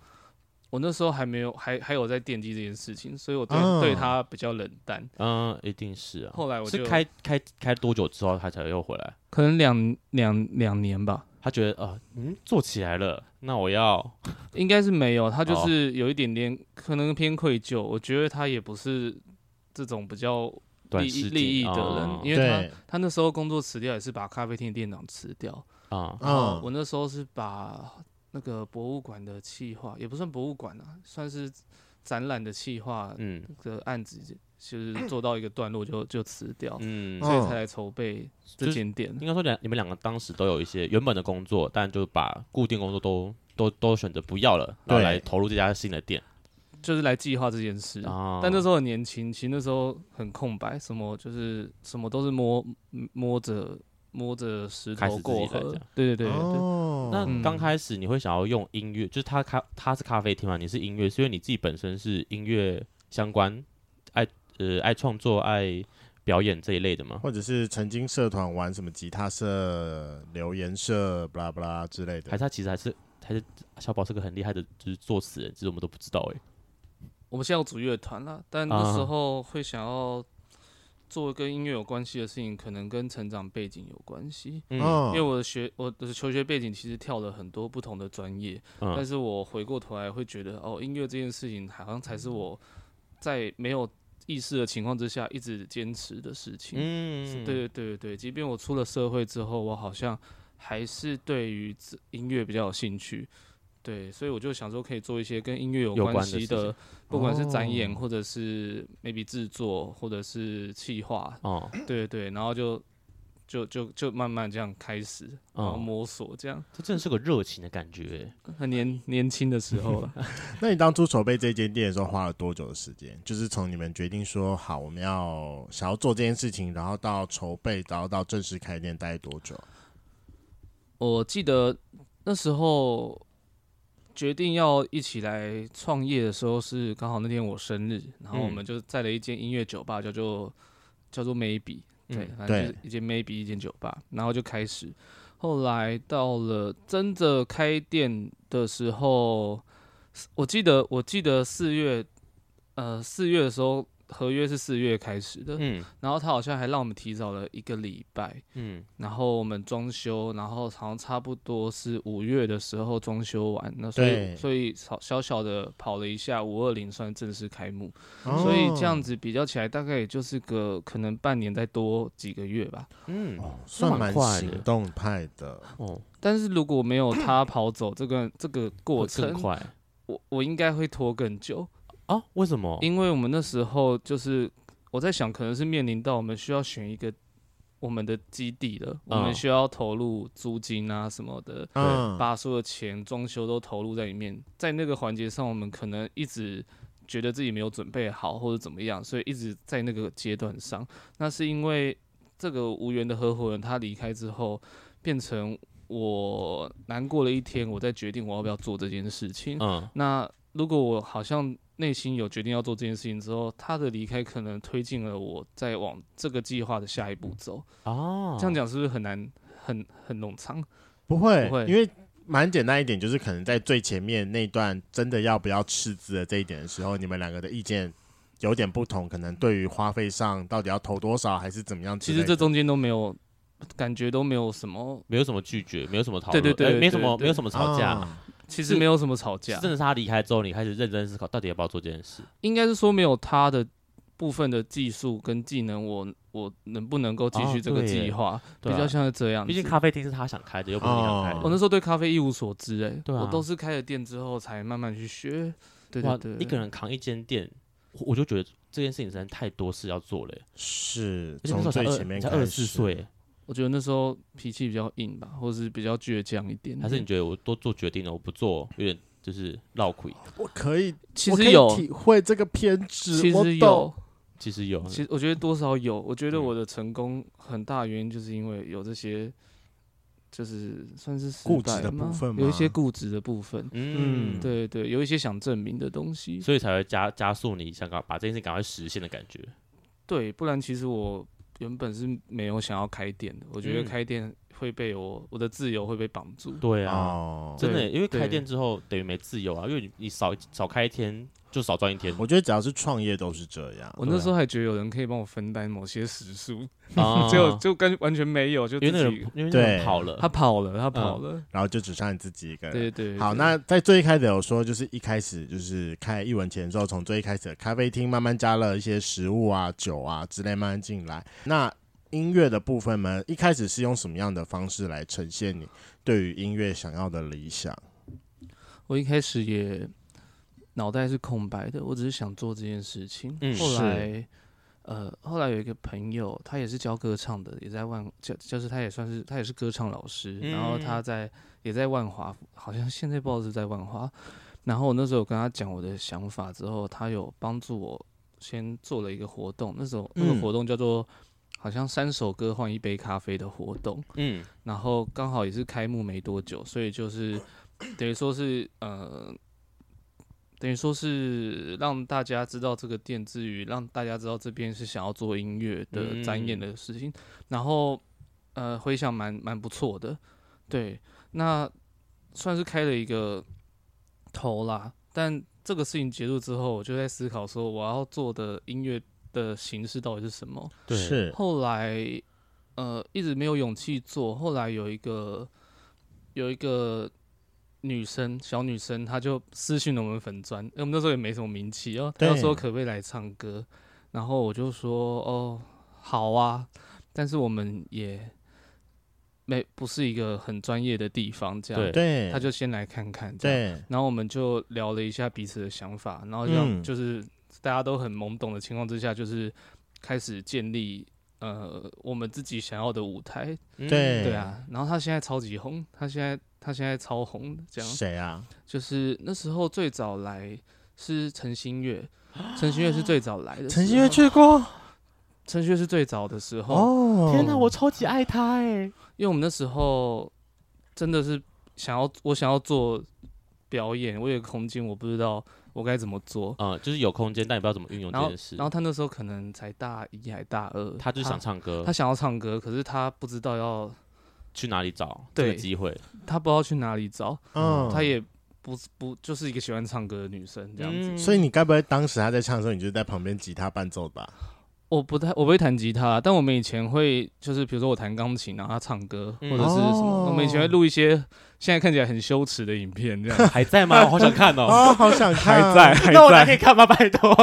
我那时候还没有还还有在惦记这件事情，所以我对、嗯、对他比较冷淡。嗯，一定是啊。后来我就是开开开多久之后他才又回来？可能两两两年吧。他觉得啊、呃，嗯，做起来了，那我要，[LAUGHS] 应该是没有，他就是有一点点、哦、可能偏愧疚。我觉得他也不是这种比较利益利益的人，哦、因为他他那时候工作辞掉也是把咖啡厅的店长辞掉啊。嗯，我那时候是把那个博物馆的企划，也不算博物馆啊，算是展览的企划，嗯，的案子。就是做到一个段落就就辞掉，嗯，所以才来筹备这间店。应该说两你们两个当时都有一些原本的工作，但就把固定工作都都都选择不要了，然后来投入这家新的店，就是来计划这件事。哦、但那时候很年轻，其实那时候很空白，什么就是什么都是摸摸着摸着石头过河。对对对对对。哦、那刚开始你会想要用音乐，就是他咖他是咖啡厅嘛，你是音乐，所以你自己本身是音乐相关爱。呃，爱创作、爱表演这一类的吗？或者是曾经社团玩什么吉他社、留言社，巴拉巴拉之类的？还是他其实还是还是小宝是个很厉害的，就是作词人，其实我们都不知道哎。我们现在要组乐团了，但那时候会想要做跟音乐有关系的事情，可能跟成长背景有关系。嗯，因为我的学我的求学背景其实跳了很多不同的专业，嗯，但是我回过头来会觉得，哦，音乐这件事情好像才是我在没有。意识的情况之下，一直坚持的事情。嗯，对对对对，即便我出了社会之后，我好像还是对于音乐比较有兴趣。对，所以我就想说，可以做一些跟音乐有关系的，的不管是展演，或者是 maybe 制作，或者是企划。哦，对对，然后就就就就慢慢这样开始，然后摸索这样。这真的是个热情的感觉，[LAUGHS] 很年年轻的时候了。[LAUGHS] 那你当初筹备这间店的时候，花了多久的时间？就是从你们决定说好我们要想要做这件事情，然后到筹备，然后到正式开店，大概多久？我记得那时候。决定要一起来创业的时候，是刚好那天我生日，然后我们就在了一间音乐酒吧，叫做叫做 Maybe，对，反正就是一间 Maybe 一间酒吧，然后就开始。后来到了真的开店的时候，我记得我记得四月，呃，四月的时候。合约是四月开始的，嗯，然后他好像还让我们提早了一个礼拜，嗯，然后我们装修，然后好像差不多是五月的时候装修完，那所以所以小小小的跑了一下五二零算正式开幕，哦、所以这样子比较起来，大概也就是个可能半年再多几个月吧，嗯，算蛮行动派的，哦，但是如果没有他跑走这个这个过程，更快，我我应该会拖更久。啊？为什么？因为我们那时候就是我在想，可能是面临到我们需要选一个我们的基地了，嗯、我们需要投入租金啊什么的，把所有的钱装修都投入在里面。在那个环节上，我们可能一直觉得自己没有准备好或者怎么样，所以一直在那个阶段上。那是因为这个无缘的合伙人他离开之后，变成我难过了一天，我在决定我要不要做这件事情。嗯，那如果我好像。内心有决定要做这件事情之后，他的离开可能推进了我再往这个计划的下一步走。哦，这样讲是不是很难，很很冗长？不会，不会，因为蛮简单一点，就是可能在最前面那段真的要不要斥资的这一点的时候，你们两个的意见有点不同，可能对于花费上到底要投多少还是怎么样，其实这中间都没有感觉，都没有什么，没有什么拒绝，没有什么讨论，对对对，没什么，没有什么吵架。哦其实没有什么吵架，真的是他离开之后，你开始认真思考到底要不要做这件事。应该是说没有他的部分的技术跟技能，我我能不能够继续这个计划，哦、比较像是这样。毕竟咖啡厅是他想开的，又不是你想开的。我那时候对咖啡一无所知、欸，哎，啊、我都是开了店之后才慢慢去学。对对对，一个人扛一间店，我就觉得这件事情实在太多事要做了、欸。是，从最前面才二十四岁。我觉得那时候脾气比较硬吧，或是比较倔强一点。还是你觉得我多做决定了，我不做有点就是绕亏？我可以，其实有体会这个偏执。其实有，其实有。其实我觉得多少有。我觉得我的成功很大原因就是因为有这些，就是算是固执的部分，有一些固执的部分。嗯，对对，有一些想证明的东西，所以才会加加速你想赶把这件事赶快实现的感觉。对，不然其实我。原本是没有想要开店的，我觉得开店会被我、嗯、我的自由会被绑住。对啊，哦、真的，因为开店之后等于没自由啊，因为你你少少开一天。就少赚一天。我觉得只要是创业都是这样。我那时候还觉得有人可以帮我分担某些时数，[LAUGHS] 结果就跟完全没有，就因为那个人因为那个人跑了，他跑了，他跑了，然后就只剩你自己一个人。对对。好，那在最一开始有说，就是一开始就是开一文钱之后，从最一开始的咖啡厅慢慢加了一些食物啊、酒啊之类慢慢进来。那音乐的部分呢，一开始是用什么样的方式来呈现你对于音乐想要的理想？我一开始也。脑袋是空白的，我只是想做这件事情。嗯、后来，呃，后来有一个朋友，他也是教歌唱的，也在万教，就是他也算是他也是歌唱老师。嗯、然后他在也在万华，好像现在不知道是在万华。然后我那时候跟他讲我的想法之后，他有帮助我先做了一个活动。那时候那个活动叫做好像三首歌换一杯咖啡的活动。嗯，然后刚好也是开幕没多久，所以就是 [COUGHS] 等于说是呃。等于说是让大家知道这个店之余，让大家知道这边是想要做音乐的展演的事情，嗯、然后呃回想蛮蛮不错的，对，那算是开了一个头啦。但这个事情结束之后，我就在思考说我要做的音乐的形式到底是什么？对，是后来呃一直没有勇气做，后来有一个有一个。女生，小女生，她就私讯了我们粉砖，因为我们那时候也没什么名气哦。她说可不可以来唱歌，然后我就说哦，好啊，但是我们也没不是一个很专业的地方，这样对，他就先来看看，对，然后我们就聊了一下彼此的想法，然后这样就是大家都很懵懂的情况之下，就是开始建立呃我们自己想要的舞台，对。对啊，然后他现在超级红，他现在他现在超红，这样。谁啊？就是那时候最早来是陈星月，陈星月是最早来的，陈星月去过。陈旭是最早的时候。哦，天哪，我超级爱他哎！因为我们那时候真的是想要，我想要做表演，我有个空间，我不知道我该怎么做。嗯，就是有空间，但也不知道怎么运用这件事。然后，然后他那时候可能才大一还大二，他就想唱歌，他，他想要唱歌，可是他不知道要去哪里找这个机会，他不知道去哪里找。嗯，他也不不就是一个喜欢唱歌的女生这样子。嗯，所以你该不会当时他在唱的时候，你就在旁边吉他伴奏吧？我不太，我不会弹吉他，但我们以前会，就是比如说我弹钢琴，然后他唱歌，或者是什么，嗯、我们以前会录一些现在看起来很羞耻的影片，这样还在吗？我好想看哦，[LAUGHS] 哦，好想看，[LAUGHS] 还在，还在，那我还可以看吗？拜托，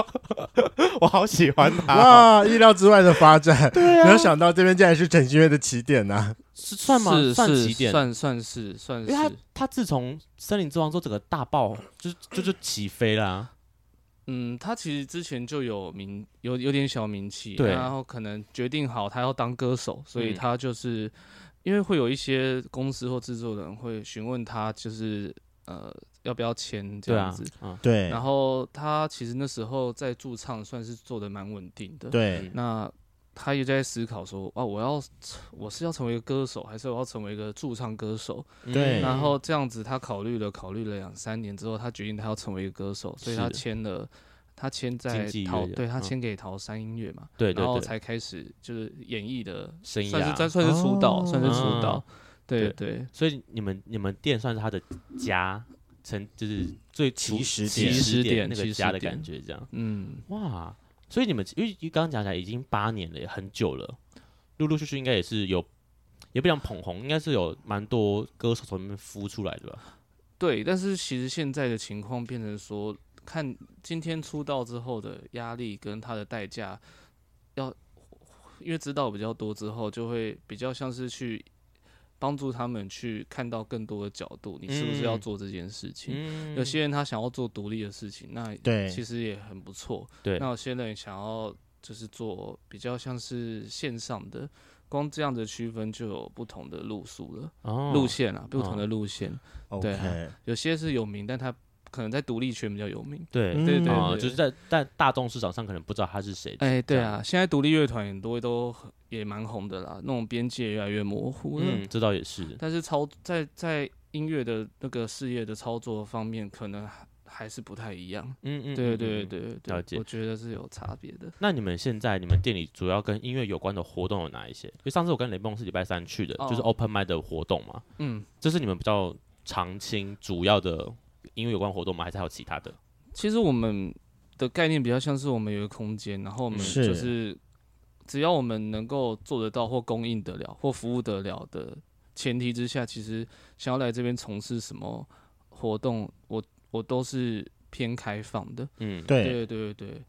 [LAUGHS] 我好喜欢他，哇，意料之外的发展，对啊，没有想到这边竟然是陈星月的起点呐、啊，是算吗？是算起点，算算是算是，因为他他自从森林之王之后，整个大爆，就就就起飞啦、啊。嗯，他其实之前就有名，有有点小名气，对，然后可能决定好他要当歌手，所以他就是、嗯、因为会有一些公司或制作人会询问他，就是呃要不要签这样子，对啊，嗯、对，然后他其实那时候在驻唱算是做的蛮稳定的，对，那。他也在思考说：“啊，我要我是要成为一个歌手，还是我要成为一个驻唱歌手？”对。然后这样子，他考虑了考虑了两三年之后，他决定他要成为一个歌手，所以他签了，他签在桃，对他签给桃山音乐嘛，对对对，然后才开始就是演艺的生涯，算是算是出道，算是出道，对对。所以你们你们店算是他的家，成就是最起始起始点那个家的感觉，这样。嗯，哇。所以你们因为刚刚讲起来已经八年了，也很久了，陆陆续续应该也是有，也不讲捧红，应该是有蛮多歌手从那边孵出来的吧？对，但是其实现在的情况变成说，看今天出道之后的压力跟他的代价，要因为知道比较多之后，就会比较像是去。帮助他们去看到更多的角度，你是不是要做这件事情？嗯、有些人他想要做独立的事情，那其实也很不错。对，那有些人想要就是做比较像是线上的，光这样的区分就有不同的路数了，哦、路线啊，不同的路线。哦、对、有些是有名，但他。可能在独立圈比较有名，对对对，就是在在大众市场上可能不知道他是谁。哎，对啊，现在独立乐团很多都也蛮红的啦，那种边界越来越模糊了。嗯，这倒也是。但是操在在音乐的那个事业的操作方面，可能还是不太一样。嗯嗯，对对对对，了解。我觉得是有差别的。那你们现在你们店里主要跟音乐有关的活动有哪一些？因为上次我跟雷梦是礼拜三去的，就是 Open Mic 的活动嘛。嗯，这是你们比较常青主要的。因为有关活动吗？还是还有其他的？其实我们的概念比较像是我们有一个空间，然后我们就是只要我们能够做得到或供应得了或服务得了的前提之下，其实想要来这边从事什么活动，我我都是偏开放的。嗯，对对对对。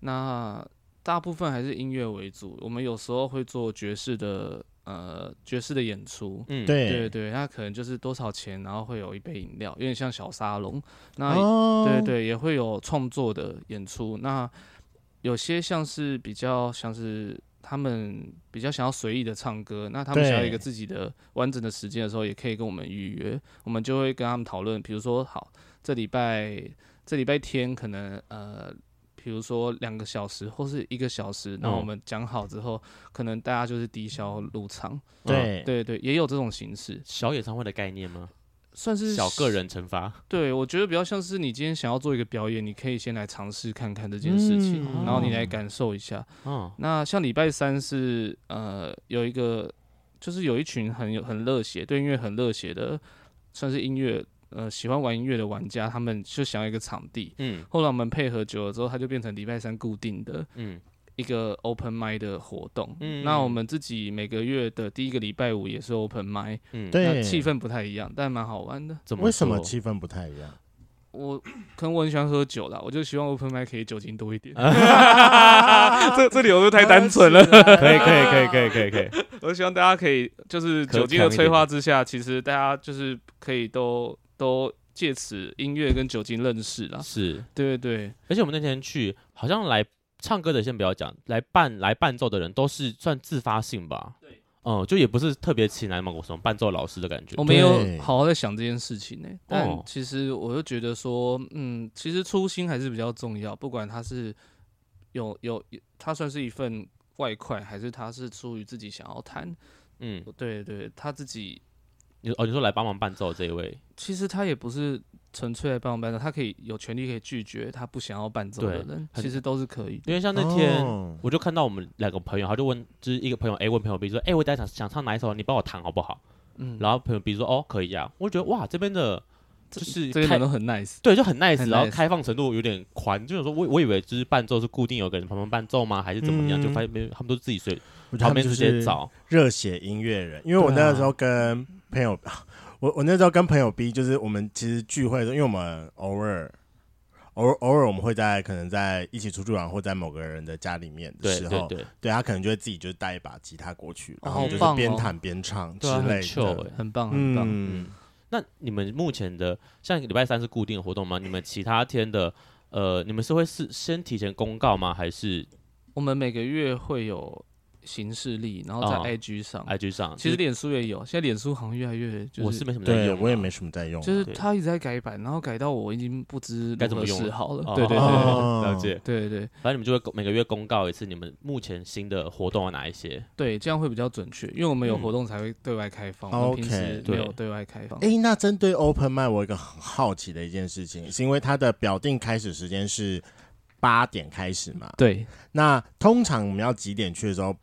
那大部分还是音乐为主，我们有时候会做爵士的。呃，爵士的演出，嗯，对对对，那可能就是多少钱，然后会有一杯饮料，有点像小沙龙。那、哦、对对，也会有创作的演出。那有些像是比较像是他们比较想要随意的唱歌，那他们想要一个自己的完整的时间的时候，也可以跟我们预约，我们就会跟他们讨论，比如说，好，这礼拜这礼拜天可能呃。比如说两个小时或是一个小时，然后我们讲好之后，嗯，可能大家就是低消入场。对对对，也有这种形式，小演唱会的概念吗？算是小个人惩罚。对，我觉得比较像是你今天想要做一个表演，你可以先来尝试看看这件事情，嗯，然后你来感受一下。嗯，那像礼拜三是呃有一个，就是有一群很有很热血，对音乐很热血的，算是音乐。呃，喜欢玩音乐的玩家，他们就想要一个场地。嗯，后来我们配合久了之后，它就变成礼拜三固定的，嗯，一个 open mic 的活动。嗯，那我们自己每个月的第一个礼拜五也是 open mic。嗯，对，气氛不太一样，但蛮好玩的。怎么为什么气氛不太一样？我可能我很喜欢喝酒啦，我就希望 open mic 可以酒精多一点。[LAUGHS] 这这理由都太单纯了。[LAUGHS] 可以可以可以可以可以可以。我希望大家可以就是酒精的催化之下，其实大家就是可以都都借此音乐跟酒精认识了。是，对对对。而且我们那天去，好像来唱歌的先不要讲，来伴来伴奏的人都是算自发性吧。哦、嗯，就也不是特别请来某个什么伴奏老师的感觉。我没有好好在想这件事情呢、欸，但其实我就觉得说，嗯，其实初心还是比较重要。不管他是有有，他算是一份外快，还是他是出于自己想要弹，嗯，对对，他自己。你哦，你说来帮忙伴奏这一位，其实他也不是。纯粹来帮忙伴奏，他可以有权利可以拒绝他不想要伴奏的人，其实都是可以。因为像那天，我就看到我们两个朋友，他就问，就是一个朋友 A 问朋友 B 说：“哎、欸，我等下想想唱哪一首，你帮我弹好不好？”嗯，然后朋友 B 说：“哦，可以啊。”我就觉得哇，这边的就是这边都很 nice，对，就很 nice，然后开放程度有点宽。就是说我我以为就是伴奏是固定有个人旁边伴奏吗？还是怎么样？嗯、就发现没他们都自己随旁边直接找热血音乐人。因为我那个时候跟朋友。我我那时候跟朋友 B，就是我们其实聚会的时候，因为我们偶尔偶尔偶尔我们会在可能在一起出去玩，或在某个人的家里面的时候，对对对，对他可能就会自己就带一把吉他过去，然后就是边弹边唱之类的，哦、很棒很棒。嗯，那你们目前的像礼拜三是固定的活动吗？你们其他天的呃，你们是会是先提前公告吗？还是我们每个月会有？行事历，然后在 IG 上、哦、，IG 上，其实脸书也有，现在脸书好像越来越，就是，我是没什么在用，我也没什么在用，就是他一直在改版，然后改到我已经不知该怎么用好了。哦、对对对，哦、[LAUGHS] 了解，对对对，反正你们就会每个月公告一次，你们目前新的活动有哪一些？对，这样会比较准确，因为我们有活动才会对外开放，嗯、我们平时没有对外开放。哎、欸，那针对 Open Mic，我有一个很好奇的一件事情，是因为它的表定开始时间是八点开始嘛？对，那通常我们要几点去的时候？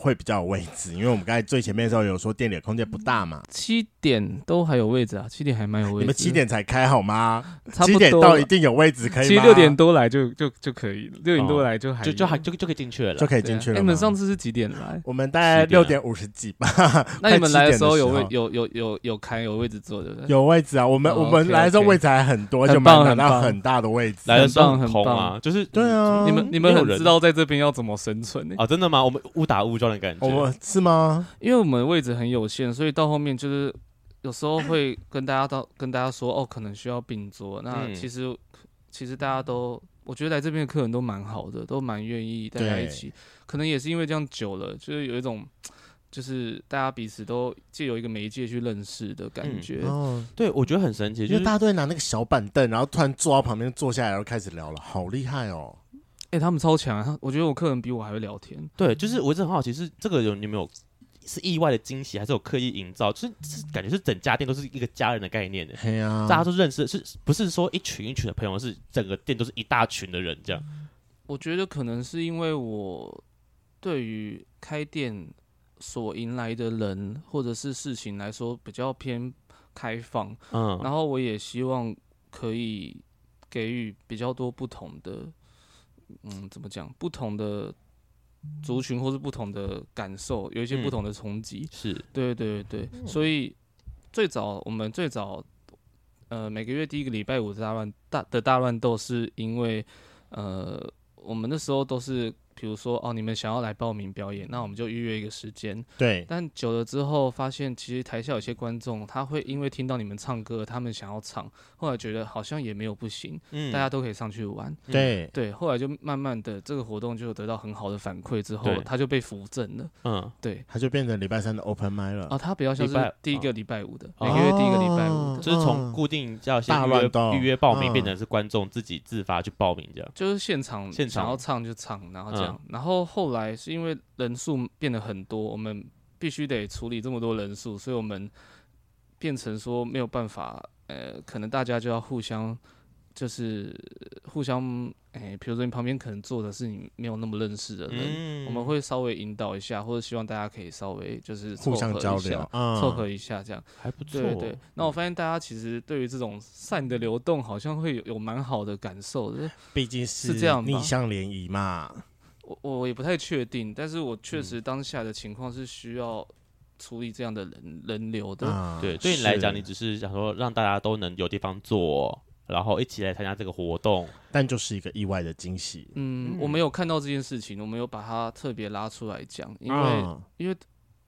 会比较有位置，因为我们刚才最前面的时候有说店里的空间不大嘛。七点都还有位置啊，七点还蛮有位置。你们七点才开好吗？七点到一定有位置可以吗？其实六点多来就就就可以，六点多来就还就就还就就可以进去了，就可以进去了。你们上次是几点来？我们大概六点五十几吧。[LAUGHS] 那你们来的时候有位有有有有开有位置坐对不对？有位置啊，我们我们来的时候位置还很多，就买到很大的位置。来的时候很空啊，就是对啊。你们你们很知道在这边要怎么生存呢？啊，真的吗？我们误打误撞的感觉。是吗？因为我们位置很有限，所以到后面就是有时候会跟大家到跟大家说哦，可能需要并桌。那其实、嗯、其实大家都，我觉得来这边的客人都蛮好的，都蛮愿意大家一起。可能也是因为这样久了，就是有一种就是大家彼此都借由一个媒介去认识的感觉。嗯、哦，对，我觉得很神奇，就是、大家都会拿那个小板凳，然后突然坐到旁边坐下来，然后开始聊了，好厉害哦。哎、欸，他们超强啊！我觉得我客人比我还会聊天。对，就是我一直很好奇，是这个有你没有是意外的惊喜，还是有刻意营造？就是是感觉是整家店都是一个家人的概念的。对啊，大家都认识，是不是说一群一群的朋友？是整个店都是一大群的人这样？我觉得可能是因为我对于开店所迎来的人或者是事情来说比较偏开放，嗯，然后我也希望可以给予比较多不同的。嗯，怎么讲？不同的族群或是不同的感受，有一些不同的冲击。嗯、是，对对对，所以最早我们最早，呃，每个月第一个礼拜五的大乱大的大乱斗，是因为呃，我们那时候都是。比如说哦，你们想要来报名表演，那我们就预约一个时间。对。但久了之后，发现其实台下有些观众，他会因为听到你们唱歌，他们想要唱，后来觉得好像也没有不行，嗯，大家都可以上去玩。对对，后来就慢慢的这个活动就得到很好的反馈，之后他就被扶正了。嗯，对，他就变成礼拜三的 open mic 了。啊，他比较像是第一个礼拜五的，每个月第一个礼拜五的，就是从固定要先预约预约报名，变成是观众自己自发去报名这样。就是现场现场想要唱就唱，然后这样，然后后。后来是因为人数变得很多，我们必须得处理这么多人数，所以我们变成说没有办法，呃，可能大家就要互相，就是互相，哎，比如说你旁边可能坐的是你没有那么认识的人，嗯、我们会稍微引导一下，或者希望大家可以稍微就是互相交流，凑合一下这样还不错。对对，那我发现大家其实对于这种善的流动，好像会有有蛮好的感受的，毕竟是这样逆向联谊嘛。我我也不太确定，但是我确实当下的情况是需要处理这样的人人流的。对，对你来讲，你只是想说让大家都能有地方坐，然后一起来参加这个活动，但就是一个意外的惊喜。嗯，我没有看到这件事情，我没有把它特别拉出来讲，因为、嗯、因为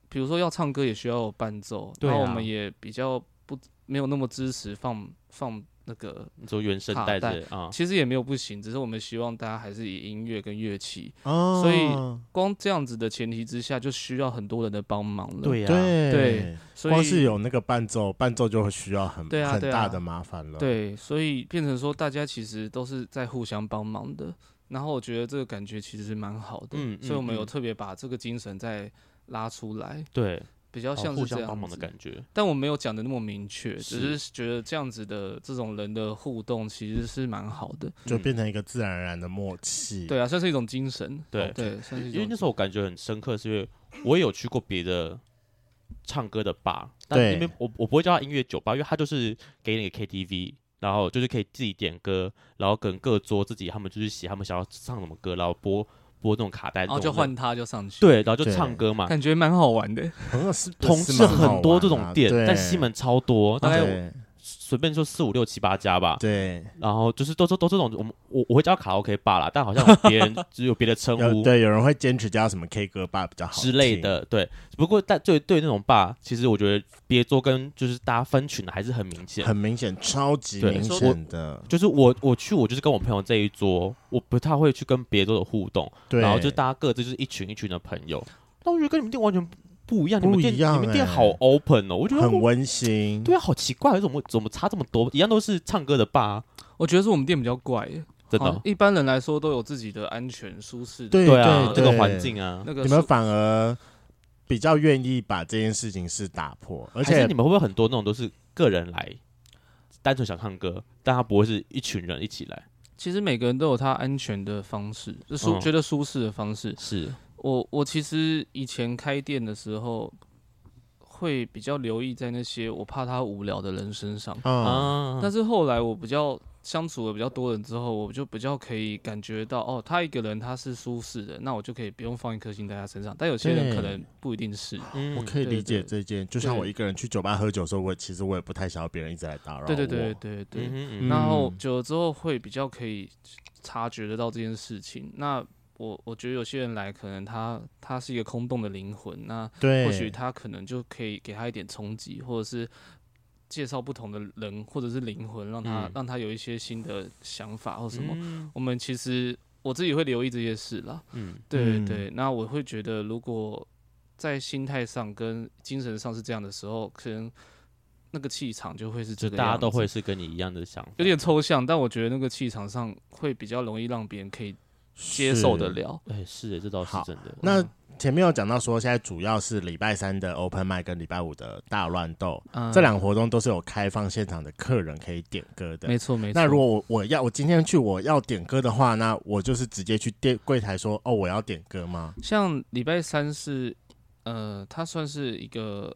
比如说要唱歌也需要有伴奏，然后我们也比较不没有那么支持放放。那个做原声带的啊，其实也没有不行，只是我们希望大家还是以音乐跟乐器，哦，所以光这样子的前提之下，就需要很多人的帮忙了。对呀，对，所以光是有那个伴奏，伴奏就会需要很很大的麻烦了。对，所以变成说大家其实都是在互相帮忙的，然后我觉得这个感觉其实是蛮好的，嗯，所以我们有特别把这个精神再拉出来。对。比较像是互相帮忙的感觉，但我没有讲的那么明确，只是觉得这样子的这种人的互动其实是蛮好的，就变成一个自然而然的默契。对啊，算是一种精神。对对，因为那时候我感觉很深刻，是因为我也有去过别的唱歌的吧，但因为我我不会叫他音乐酒吧，因为他就是给你个 KTV，然后就是可以自己点歌，然后跟各桌自己他们就是写他们想要唱什么歌，然后播。播这种卡带，然后就换他就上去，对，然后就唱歌嘛，感觉蛮好玩的。[LAUGHS] 同事很多这种店，但西门超多，大概。随便说四五六七八家吧，对，然后就是都都都这种，我们我我会叫卡拉 OK 吧啦，但好像 [LAUGHS] 别人只有别的称呼，对，有人会坚持叫什么 K 歌吧比较好之类的，对。不过但对对那种吧，其实我觉得别桌跟就是大家分群的还是很明显，很明显，超级明显的。就是我我去我就是跟我朋友这一桌，我不太会去跟别桌的互动，对，然后就大家各自就是一群一群的朋友，那我觉得跟你们店完全。不一样，你们店你们店好 open 哦，我觉得很温馨。对啊，好奇怪，为什么怎么差这么多？一样都是唱歌的吧？我觉得是我们店比较怪，真的。一般人来说都有自己的安全舒适，对啊，这个环境啊，那个你们反而比较愿意把这件事情是打破，而且你们会不会很多那种都是个人来，单纯想唱歌，但他不会是一群人一起来？其实每个人都有他安全的方式，就舒觉得舒适的方式是。我我其实以前开店的时候，会比较留意在那些我怕他无聊的人身上啊。但是后来我比较相处了比较多人之后，我就比较可以感觉到，哦，他一个人他是舒适的，那我就可以不用放一颗心在他身上。但有些人可能不一定是。我可以理解这件，就像我一个人去酒吧喝酒的时候，我其实我也不太想要别人一直来打扰我。对对对对对。然后久了之后会比较可以察觉得到这件事情。那。我我觉得有些人来，可能他他是一个空洞的灵魂，那或许他可能就可以给他一点冲击，或者是介绍不同的人，或者是灵魂，让他、嗯、让他有一些新的想法或什么。嗯、我们其实我自己会留意这些事啦。嗯，对对对。那我会觉得，如果在心态上跟精神上是这样的时候，可能那个气场就会是这个。大家都会是跟你一样的想法，有点抽象，但我觉得那个气场上会比较容易让别人可以。接受得了，哎，是哎，这倒是真的。那前面有讲到说，现在主要是礼拜三的 Open Mic 跟礼拜五的大乱斗，这两个活动都是有开放现场的客人可以点歌的。没错，没错。那如果我我要我今天去我要点歌的话，那我就是直接去店柜台说，哦，我要点歌吗？像礼拜三是，呃，它算是一个，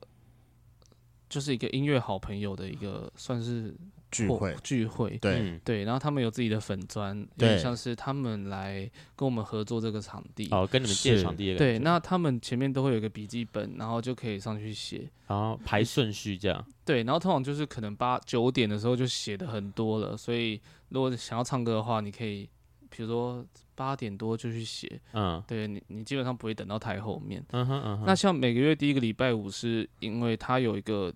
就是一个音乐好朋友的一个，算是。聚会聚会，对、嗯、对，然后他们有自己的粉专，对，像是他们来跟我们合作这个场地，哦，跟你们借场地，对，那他们前面都会有一个笔记本，然后就可以上去写，然后排顺序这样，对，然后通常就是可能八九点的时候就写的很多了，所以如果想要唱歌的话，你可以，比如说八点多就去写，嗯，对你，你基本上不会等到太后面，嗯哼嗯哼，那像每个月第一个礼拜五，是因为他有一个。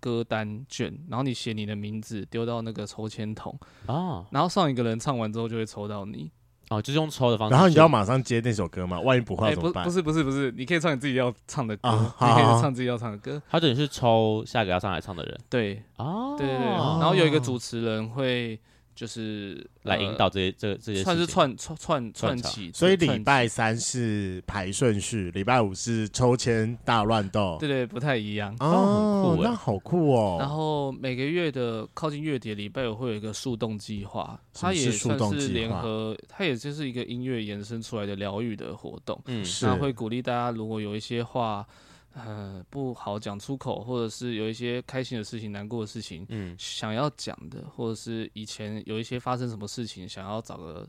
歌单卷，然后你写你的名字，丢到那个抽签筒啊，然后上一个人唱完之后就会抽到你哦，就是用抽的方式。然后你就要马上接那首歌嘛，万一不会怎么办？不是不是不是，你可以唱你自己要唱的歌，[LAUGHS] 你可以唱自己要唱的歌。他等于是抽下一个要上来唱的人，对哦，对对对，然后有一个主持人会。就是来引导这些、这这些，算是串串串串起。所以礼拜三是排顺序，礼拜五是抽签大乱斗。对对，不太一样哦，那好酷哦。然后每个月的靠近月底礼拜五会有一个树洞计划，它也算是联合，它也就是一个音乐延伸出来的疗愈的活动。嗯，那会鼓励大家，如果有一些话。呃，不好讲出口，或者是有一些开心的事情、难过的事情，嗯，想要讲的，或者是以前有一些发生什么事情，想要找个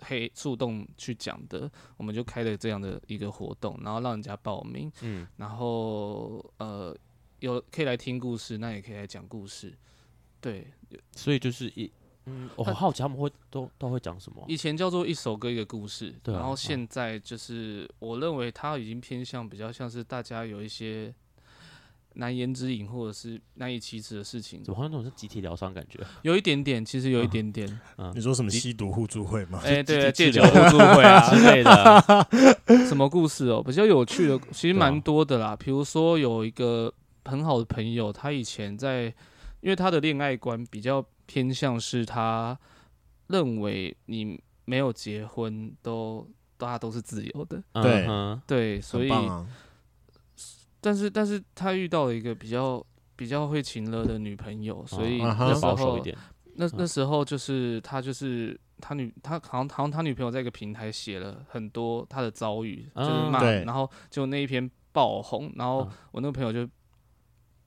黑树洞去讲的，我们就开了这样的一个活动，然后让人家报名，嗯，然后呃，有可以来听故事，那也可以来讲故事。对，所以就是一。嗯，我很好奇他们会都都会讲什么？以前叫做一首歌一个故事，对啊，然后现在就是我认为他已经偏向比较像是大家有一些难言之隐或者是难以启齿的事情，怎么好像那种是集体疗伤感觉？有一点点，其实有一点点。嗯，[LAUGHS] 你说什么吸毒互助会吗？哎、欸，对，戒酒互助会啊 [LAUGHS] 之类的。[LAUGHS] 什么故事哦？比较有趣的，其实蛮多的啦。比如说有一个很好的朋友，他以前在，因为他的恋爱观比较。偏向是他认为你没有结婚都大家都是自由的，对对，所以，但是但是他遇到了一个比较比较会情勒的女朋友，所以那时候那那时候就是他就是他女他好像好像他女朋友在一个平台写了很多他的遭遇，就是骂，然后就那一篇爆红，然后我那个朋友就。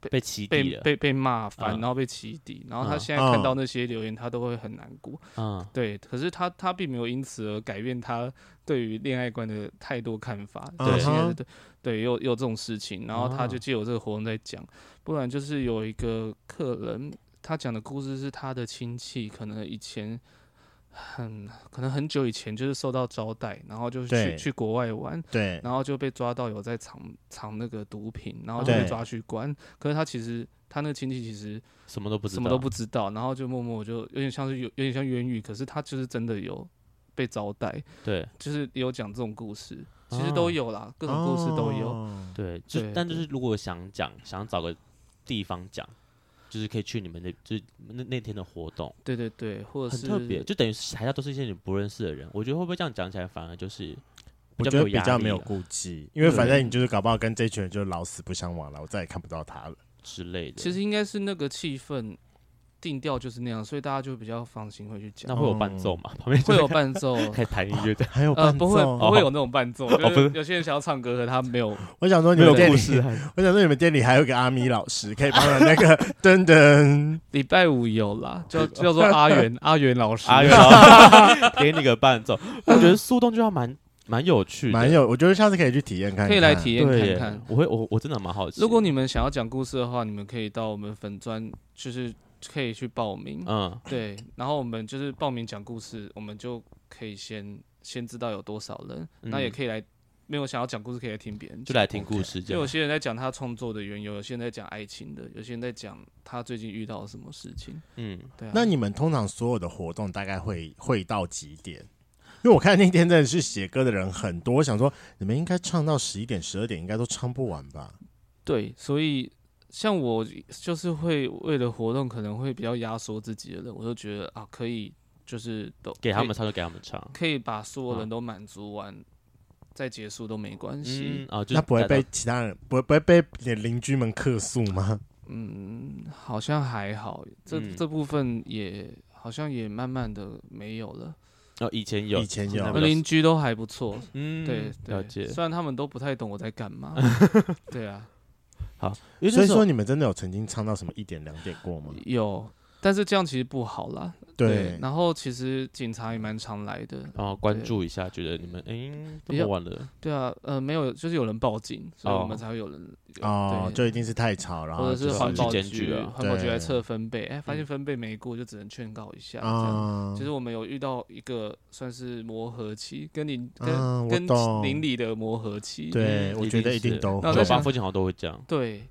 被起被被被骂烦，然后被起底，然后他现在看到那些留言，他都会很难过。嗯，对。可是他他并没有因此而改变他对于恋爱观的太多看法。对，现在对对，有有这种事情，然后他就借由这个活动在讲。不然就是有一个客人，他讲的故事是他的亲戚，可能以前。很可能很久以前就是受到招待，然后就去去国外玩，对，然后就被抓到有在藏藏那个毒品，然后就被抓去关。可是他其实他那个亲戚其实什么都不知道，什么都不知道，然后就默默就有点像是有有点像冤狱，可是他就是真的有被招待，对，就是有讲这种故事，其实都有啦，各种故事都有，哦、对，就但就是如果想讲，想找个地方讲。就是可以去你们那，就是那那天的活动。对对对，或者是很特别，就等于台下都是一些你不认识的人。我觉得会不会这样讲起来，反而就是我觉得比较没有顾忌，因为反正你就是搞不好跟这群人就老死不相往来，我再也看不到他了之类的。其实应该是那个气氛。定调就是那样，所以大家就比较放心会去讲。那会有伴奏吗？旁边会 [LAUGHS] [LAUGHS] 有伴奏，可以弹音乐的。还有呃，不会不会有那种伴奏。就是有些人想要唱歌，可他没有。我想说你们店里，[LAUGHS] 我想说你们店里还有个阿咪老师，可以帮他那个噔噔。礼拜五有啦，叫叫做阿元阿元老师，阿元老师给你个伴奏。我觉得速冻就要蛮蛮有趣，蛮有。我觉得下次可以去体验看，可以来体验看看。我会我我真的蛮好奇。如果你们想要讲故事的话，你们可以到我们粉专，就是。可以去报名，嗯，对，然后我们就是报名讲故事，我们就可以先先知道有多少人，嗯、那也可以来，没有想要讲故事可以来听别人，就来听故事。就有些人在讲他创作的缘由，有些人在讲爱情的，有些人在讲他最近遇到了什么事情。嗯，对啊。那你们通常所有的活动大概会会到几点？因为我看那天真的是写歌的人很多，我想说你们应该唱到十一点、十二点，应该都唱不完吧？对，所以。像我就是会为了活动可能会比较压缩自己的人，我就觉得啊，可以就是都给他们唱就给他们唱，可以把所有人都满足完，啊、再结束都没关系。嗯啊，那不会被其他人不会不会被你邻居们客诉吗？[LAUGHS] 嗯，好像还好，这、嗯、这部分也好像也慢慢的没有了。哦，以前有，以前有，邻居都还不错。嗯，对，了解。虽然他们都不太懂我在干嘛。[LAUGHS] 对啊。好，所以说你们真的有曾经唱到什么一点两点过吗？有。但是这样其实不好啦。对，对，然后其实警察也蛮常来的，然后关注一下，觉得你们哎，这么晚了。对啊，呃，没有，就是有人报警，所以我们才会有人。哦，就一定是太吵，然后或者是环保局，环保局来测分贝，哎，发现分贝没过，就只能劝告一下。这样，其实我们有遇到一个算是磨合期，跟你跟跟邻里的磨合期。对，我觉得一定都，酒吧附近好像都会这样。对。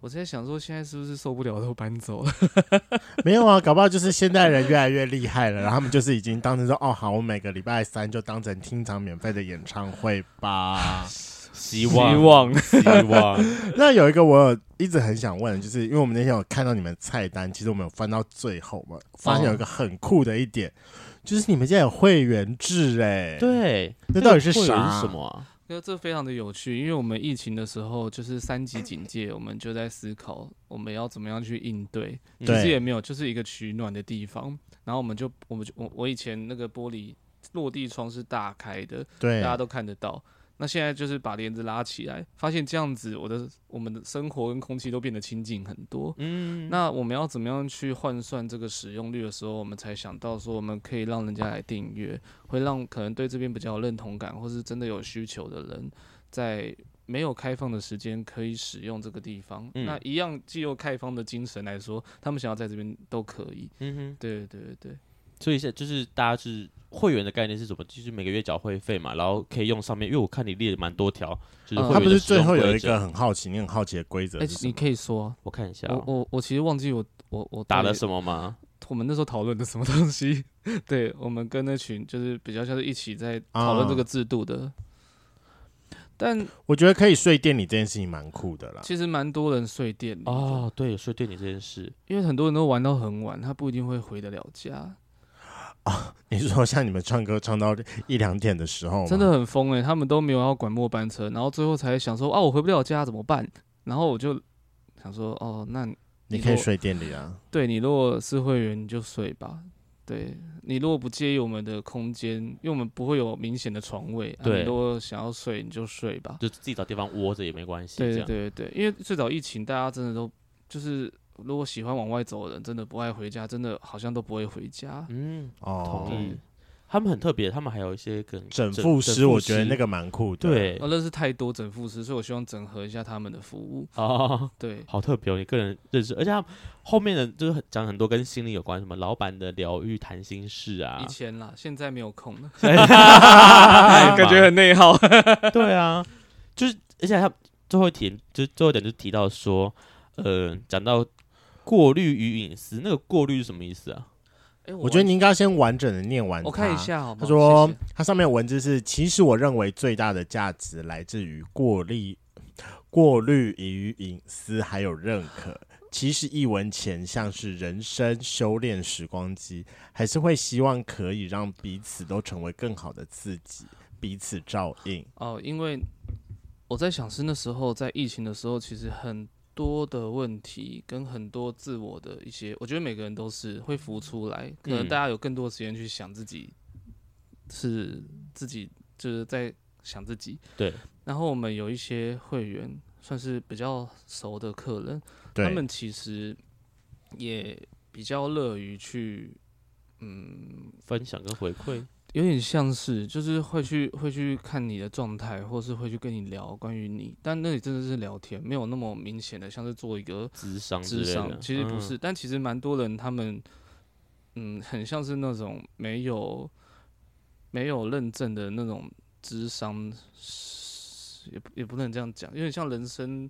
我在想说，现在是不是受不了都搬走了？[LAUGHS] 没有啊，搞不好就是现代人越来越厉害了，然后他们就是已经当成说，哦，好，我每个礼拜三就当成听场免费的演唱会吧。[LAUGHS] 希望，[LAUGHS] 希望。那有一个我有一直很想问，就是因为我们那天有看到你们菜单，其实我们有翻到最后嘛，发现有一个很酷的一点，就是你们现在有会员制，哎，对，那到底是啥？什么啊？因为这非常的有趣，因为我们疫情的时候就是三级警戒，我们就在思考我们要怎么样去应对。其实也没有，就是一个取暖的地方。然后我们就，我们就，我我以前那个玻璃落地窗是大开的，对，大家都看得到。那现在就是把帘子拉起来，发现这样子，我的我们的生活跟空气都变得清净很多。嗯，那我们要怎么样去换算这个使用率的时候，我们才想到说，我们可以让人家来订阅，会让可能对这边比较有认同感，或是真的有需求的人，在没有开放的时间可以使用这个地方，嗯、那一样既有开放的精神来说，他们想要在这边都可以。嗯哼，对对对对。所以现就是大家是会员的概念是什么？就是每个月缴会费嘛，然后可以用上面。因为我看你列了蛮多条，就是会员、嗯、他不是最后有一个很好奇，你很好奇的规则？哎、欸，你可以说，我看一下、喔。我我我其实忘记我我我打了什么吗？我们那时候讨论的什么东西？[LAUGHS] 对，我们跟那群就是比较像是一起在讨论这个制度的。嗯、但我觉得可以睡店里这件事情蛮酷的啦。其实蛮多人睡店里哦，对，睡店里这件事，因为很多人都玩到很晚，他不一定会回得了家。啊，[LAUGHS] 你说像你们唱歌唱到一两点的时候，真的很疯哎、欸。他们都没有要管末班车，然后最后才想说啊，我回不了家怎么办？然后我就想说哦，那你，你可以睡店里啊。对，你如果是会员，你就睡吧。对，你如果不介意我们的空间，因为我们不会有明显的床位，对，啊、你如果想要睡你就睡吧，就自己找地方窝着也没关系。对对对，因为最早疫情，大家真的都就是。如果喜欢往外走的人，真的不爱回家，真的好像都不会回家。嗯，哦，同意。他们很特别，他们还有一些跟整复师，我觉得那个蛮酷的。对，我认识太多整复师，所以我希望整合一下他们的服务。哦，对，好特别哦，你个人认识，而且他后面的就是讲很多跟心理有关，什么老板的疗愈谈心事啊。以前啦，现在没有空了，[LAUGHS] [LAUGHS] 感觉很内耗。[LAUGHS] 对啊，就是而且他最后一点，就最后一点就提到说，呃，讲到。过滤与隐私，那个过滤是什么意思啊？欸、我，我觉得你应该先完整的念完。我看一下好，吗？他说，他上面的文字是：其实我认为最大的价值来自于过滤、[LAUGHS] 过滤与隐私，还有认可。其实一文前像是人生修炼时光机，还是会希望可以让彼此都成为更好的自己，彼此照应。哦，因为我在想是那时候在疫情的时候，其实很。多的问题跟很多自我的一些，我觉得每个人都是会浮出来，可能大家有更多时间去想自己，是自己就是在想自己。对。然后我们有一些会员算是比较熟的客人，他们其实也比较乐于去嗯分享跟回馈。有点像是，就是会去会去看你的状态，或是会去跟你聊关于你，但那里真的是聊天，没有那么明显的像是做一个智商，智商其实不是，嗯、但其实蛮多人他们，嗯，很像是那种没有没有认证的那种智商，也也不能这样讲，有点像人生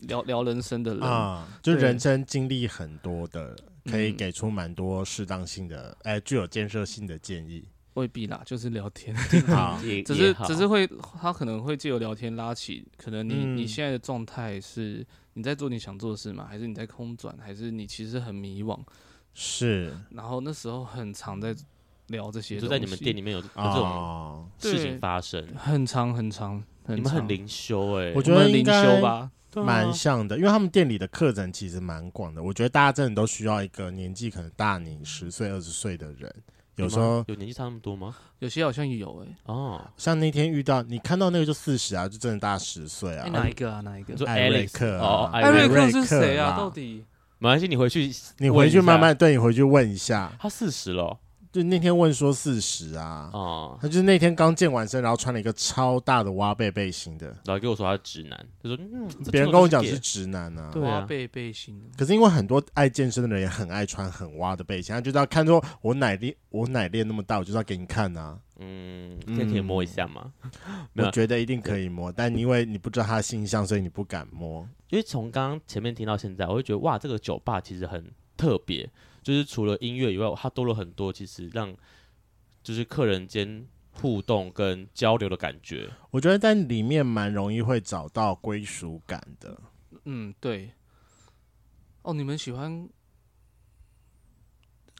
聊聊人生的人啊，就人生经历很多的，可以给出蛮多适当性的，哎、嗯欸，具有建设性的建议。未必啦，就是聊天，[LAUGHS] [LAUGHS] 好只是只是会，他可能会借由聊天拉起，可能你、嗯、你现在的状态是你在做你想做的事吗？还是你在空转？还是你其实很迷惘？是，然后那时候很常在聊这些，就在你们店里面有有这种事情发生，哦、很长很长，你们很灵修哎、欸，我觉得灵修吧，蛮像的，因为他们店里的客人其实蛮广的，我觉得大家真的都需要一个年纪可能大你十岁二十岁的人。有时候有年纪差那么多吗？有些好像有哎、欸。哦，像那天遇到你看到那个就四十啊，就真的大十岁啊、欸。哪一个啊？哪一个？艾瑞克哦，艾瑞克是谁啊？到底？没关系，你回去，你回去慢慢对，你回去问一下。他四十了。就那天问说四十啊，哦，他就是那天刚健完身，然后穿了一个超大的挖背背心的，然后跟我说他是直男，他说嗯，别人跟我讲是直男啊，对啊，挖背背心。可是因为很多爱健身的人也很爱穿很挖的背心，他就要看说我奶练我奶练那么大，我就要给你看啊，嗯，可以摸一下吗？[LAUGHS] 我觉得一定可以摸，但因为你不知道他的性象，所以你不敢摸。因为从刚刚前面听到现在，我就觉得哇，这个酒吧其实很特别。就是除了音乐以外，它多了很多，其实让就是客人间互动跟交流的感觉。我觉得在里面蛮容易会找到归属感的。嗯，对。哦，你们喜欢？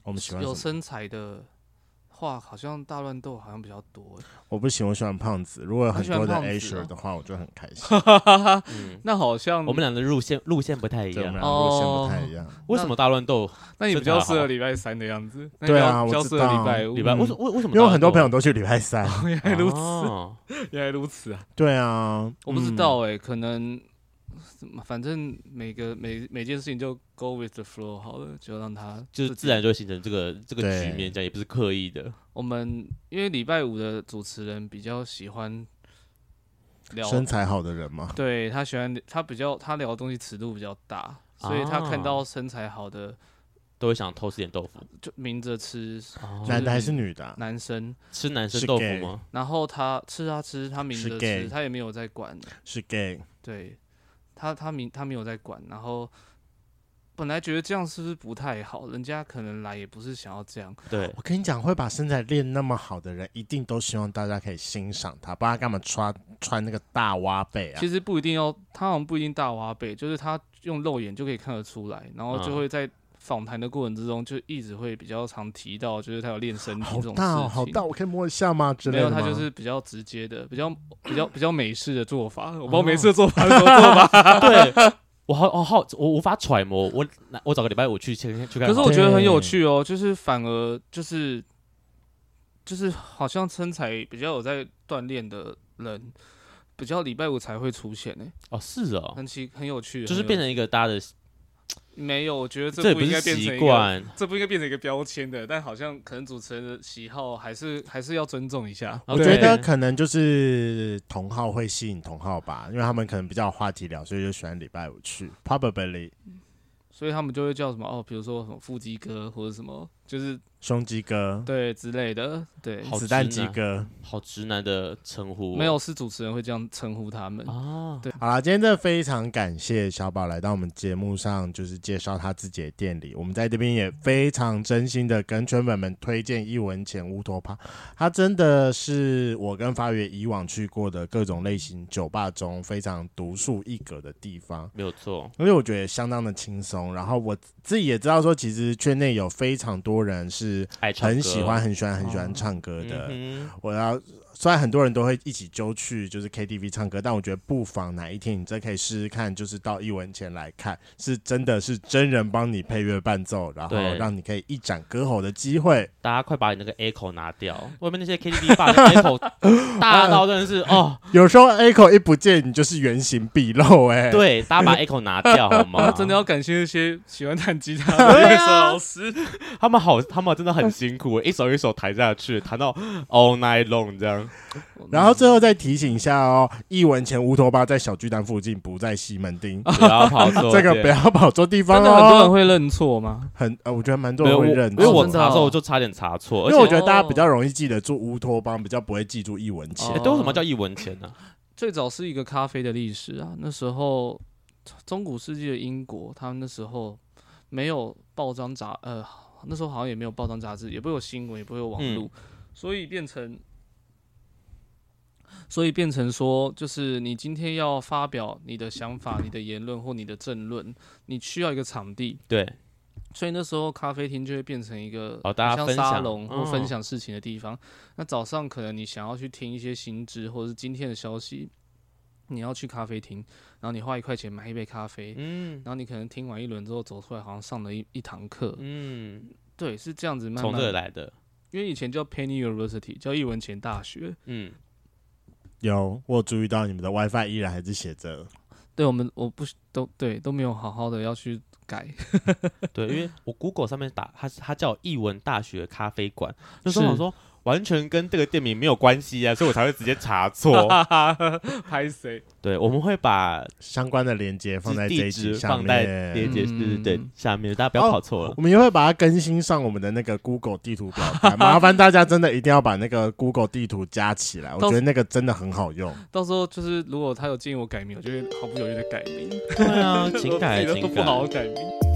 我们喜欢有身材的。话好像大乱斗好像比较多，我不喜欢，我喜欢胖子。如果有很多的 Asher 的话，我就很开心。嗯，[LAUGHS] 那好像我们俩的路线路线不太一样，路线不太一样。为什么大乱斗？那你比较适合礼拜三的样子。对啊，我知道。礼拜五，礼拜为什？为为什么？因为很多朋友都去礼拜三。[LAUGHS] 原来如此，原来如此啊！对啊，我不知道哎，可能。反正每个每每件事情就 go with the flow 好了，就让它就是自然就会形成这个这个局面，这样也不是刻意的。我们因为礼拜五的主持人比较喜欢聊身材好的人嘛？对，他喜欢他比较他聊的东西尺度比较大，所以他看到身材好的。都会想偷吃点豆腐，就明着吃。男的还是女的啊？男生吃男生豆腐吗？然后他吃啊吃，他明着吃，他也没有在管。是 gay。对，他他明他没有在管。然后本来觉得这样是不是不太好？人家可能来也不是想要这样。对，我跟你讲，会把身材练那么好的人，一定都希望大家可以欣赏他，不然他干嘛穿穿那个大挖背啊？其实不一定要，他好像不一定大挖背，就是他用肉眼就可以看得出来，然后就会在。访谈的过程之中，就一直会比较常提到，就是他有练身体这种事情。好大哦，好大，我可以摸一下吗？之类的？没有，他就是比较直接的，比较比较 [LAUGHS] 比较美式的做法。我不知道美式的做法是什么做法。[LAUGHS] 对，我好我好我无法揣摩。我我找个礼拜五去去去看。可是我觉得很有趣哦，就是反而就是就是好像身材比较有在锻炼的人，比较礼拜五才会出现呢。哦，是哦，很奇很有趣，就是变成一个大家的。没有，我觉得这不应该变成一个，这，不应该变成一个标签的。但好像可能主持人的喜好还是还是要尊重一下。[LAUGHS] 我觉得可能就是同号会吸引同号吧，因为他们可能比较有话题聊，所以就喜欢礼拜五去。Probably，所以他们就会叫什么哦，比如说什么腹肌哥或者什么，就是。胸肌哥，对之类的，对，子弹鸡哥，好直男的称呼，没有，是主持人会这样称呼他们啊。对，好了，今天真的非常感谢小宝来到我们节目上，就是介绍他自己的店里。我们在这边也非常真心的跟圈粉们推荐一文钱乌托帕，他真的是我跟发源以往去过的各种类型酒吧中非常独树一格的地方，没有错。因为我觉得相当的轻松，然后我自己也知道说，其实圈内有非常多人是。很喜欢很喜欢很喜欢唱歌的，我要。虽然很多人都会一起揪去就是 KTV 唱歌，但我觉得不妨哪一天你真可以试试看，就是到一文前来看，是真的是真人帮你配乐伴奏，然后让你可以一展歌喉的机会。大家快把你那个 echo 拿掉，外面那些 KTV 吧的 echo [LAUGHS] 大到真的是哦，有时候 echo 一不见，你就是原形毕露哎、欸。对，大家把 echo 拿掉好吗？[LAUGHS] 真的要感谢那些喜欢弹吉他的 [LAUGHS] 乐手老师，他们好，他们真的很辛苦，一首一首弹下去，弹到 all night long 这样。然后最后再提醒一下哦，一文钱乌托邦在小巨蛋附近，不在西门町，[LAUGHS] 不要跑错，这个不要跑错地方哦。真的很多人会认错吗？很呃，我觉得蛮多人会认错，因为我查的时候我就差点查错，因为我觉得大家比较容易记得住乌托邦，比较不会记住一文钱。都什么叫一文钱呢？最早是一个咖啡的历史啊，那时候中古世纪的英国，他们那时候没有报章杂，呃，那时候好像也没有报章杂志，也不会有新闻，也不会有网络，所以变成。所以变成说，就是你今天要发表你的想法、你的言论或你的政论，你需要一个场地。对。所以那时候咖啡厅就会变成一个像大家沙龙或分享事情的地方。哦、那早上可能你想要去听一些新知或者是今天的消息，你要去咖啡厅，然后你花一块钱买一杯咖啡，嗯，然后你可能听完一轮之后走出来，好像上了一一堂课，嗯，对，是这样子慢慢，从这来的。因为以前叫 Penny University，叫一文前大学，嗯。有，我有注意到你们的 WiFi 依然还是写着。对，我们我不都对都没有好好的要去改。[LAUGHS] 对，因为我 Google 上面打它，它叫艺文大学咖啡馆，就是我说。完全跟这个店名没有关系啊，[LAUGHS] 所以我才会直接查错。[LAUGHS] 拍谁？对，我们会把相关的链接放在这一集放在链接，对对对，下面大家不要跑错了。我们也会把它更新上我们的那个 Google 地图表单，[LAUGHS] 麻烦大家真的一定要把那个 Google 地图加起来，我觉得那个真的很好用。到时候就是如果他有建议我改名，我就会毫不犹豫的改名。对啊，请改，请改，不好好改名。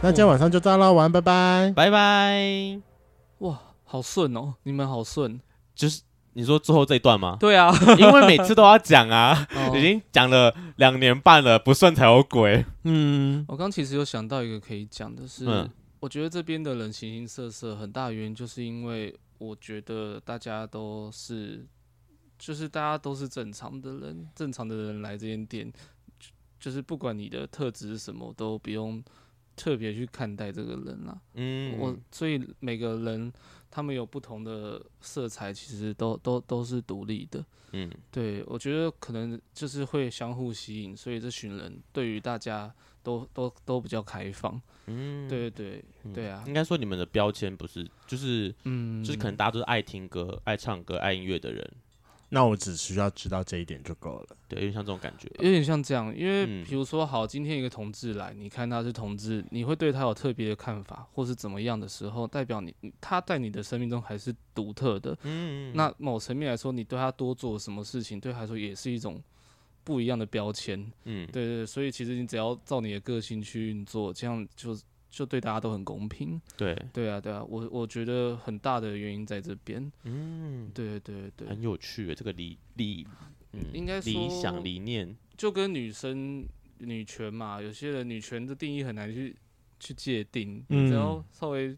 那今天晚上就这样了，晚安，拜拜，拜拜。哇，好顺哦，你们好顺。就是你说最后这一段吗？对啊，[LAUGHS] 因为每次都要讲啊，[LAUGHS] 已经讲了两年半了，不顺才有鬼。嗯，我刚其实有想到一个可以讲的是，嗯、我觉得这边的人形形色色，很大原因就是因为我觉得大家都是，就是大家都是正常的人，正常的人来这间店。就是不管你的特质是什么，都不用特别去看待这个人啦。嗯，我所以每个人他们有不同的色彩，其实都都都是独立的。嗯，对，我觉得可能就是会相互吸引，所以这群人对于大家都都都比较开放。嗯，对对对，对啊。应该说你们的标签不是，就是嗯，就是可能大家都是爱听歌、爱唱歌、爱音乐的人。那我只需要知道这一点就够了。对，有点像这种感觉，有点像这样。因为比如说，好，今天一个同志来，你看他是同志，你会对他有特别的看法，或是怎么样的时候，代表你他在你的生命中还是独特的。嗯。那某层面来说，你对他多做什么事情，对他来说也是一种不一样的标签。嗯，对对。所以其实你只要照你的个性去运作，这样就。就对大家都很公平，对。对啊对啊，我我觉得很大的原因在这边，嗯，对对对，很有趣，这个理理，嗯，应该说理想理念，就跟女生女权嘛，有些人女权的定义很难去去界定，嗯，你只要稍微。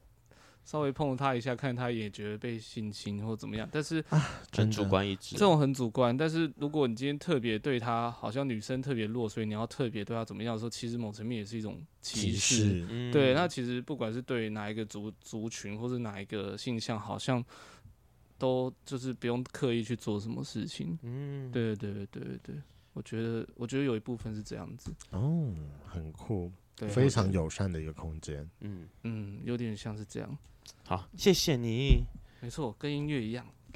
稍微碰了他一下，看他也觉得被性侵或怎么样，但是很主观一致，这种很主观。但是如果你今天特别对他，好像女生特别弱，所以你要特别对他怎么样的时候，其实某层面也是一种歧视。歧视嗯、对，那其实不管是对哪一个族族群，或是哪一个性向，好像都就是不用刻意去做什么事情。嗯，对对对对对对，我觉得我觉得有一部分是这样子。哦，很酷，对，非常友善的一个空间。嗯嗯，有点像是这样。好，谢谢你。没错，跟音乐一样。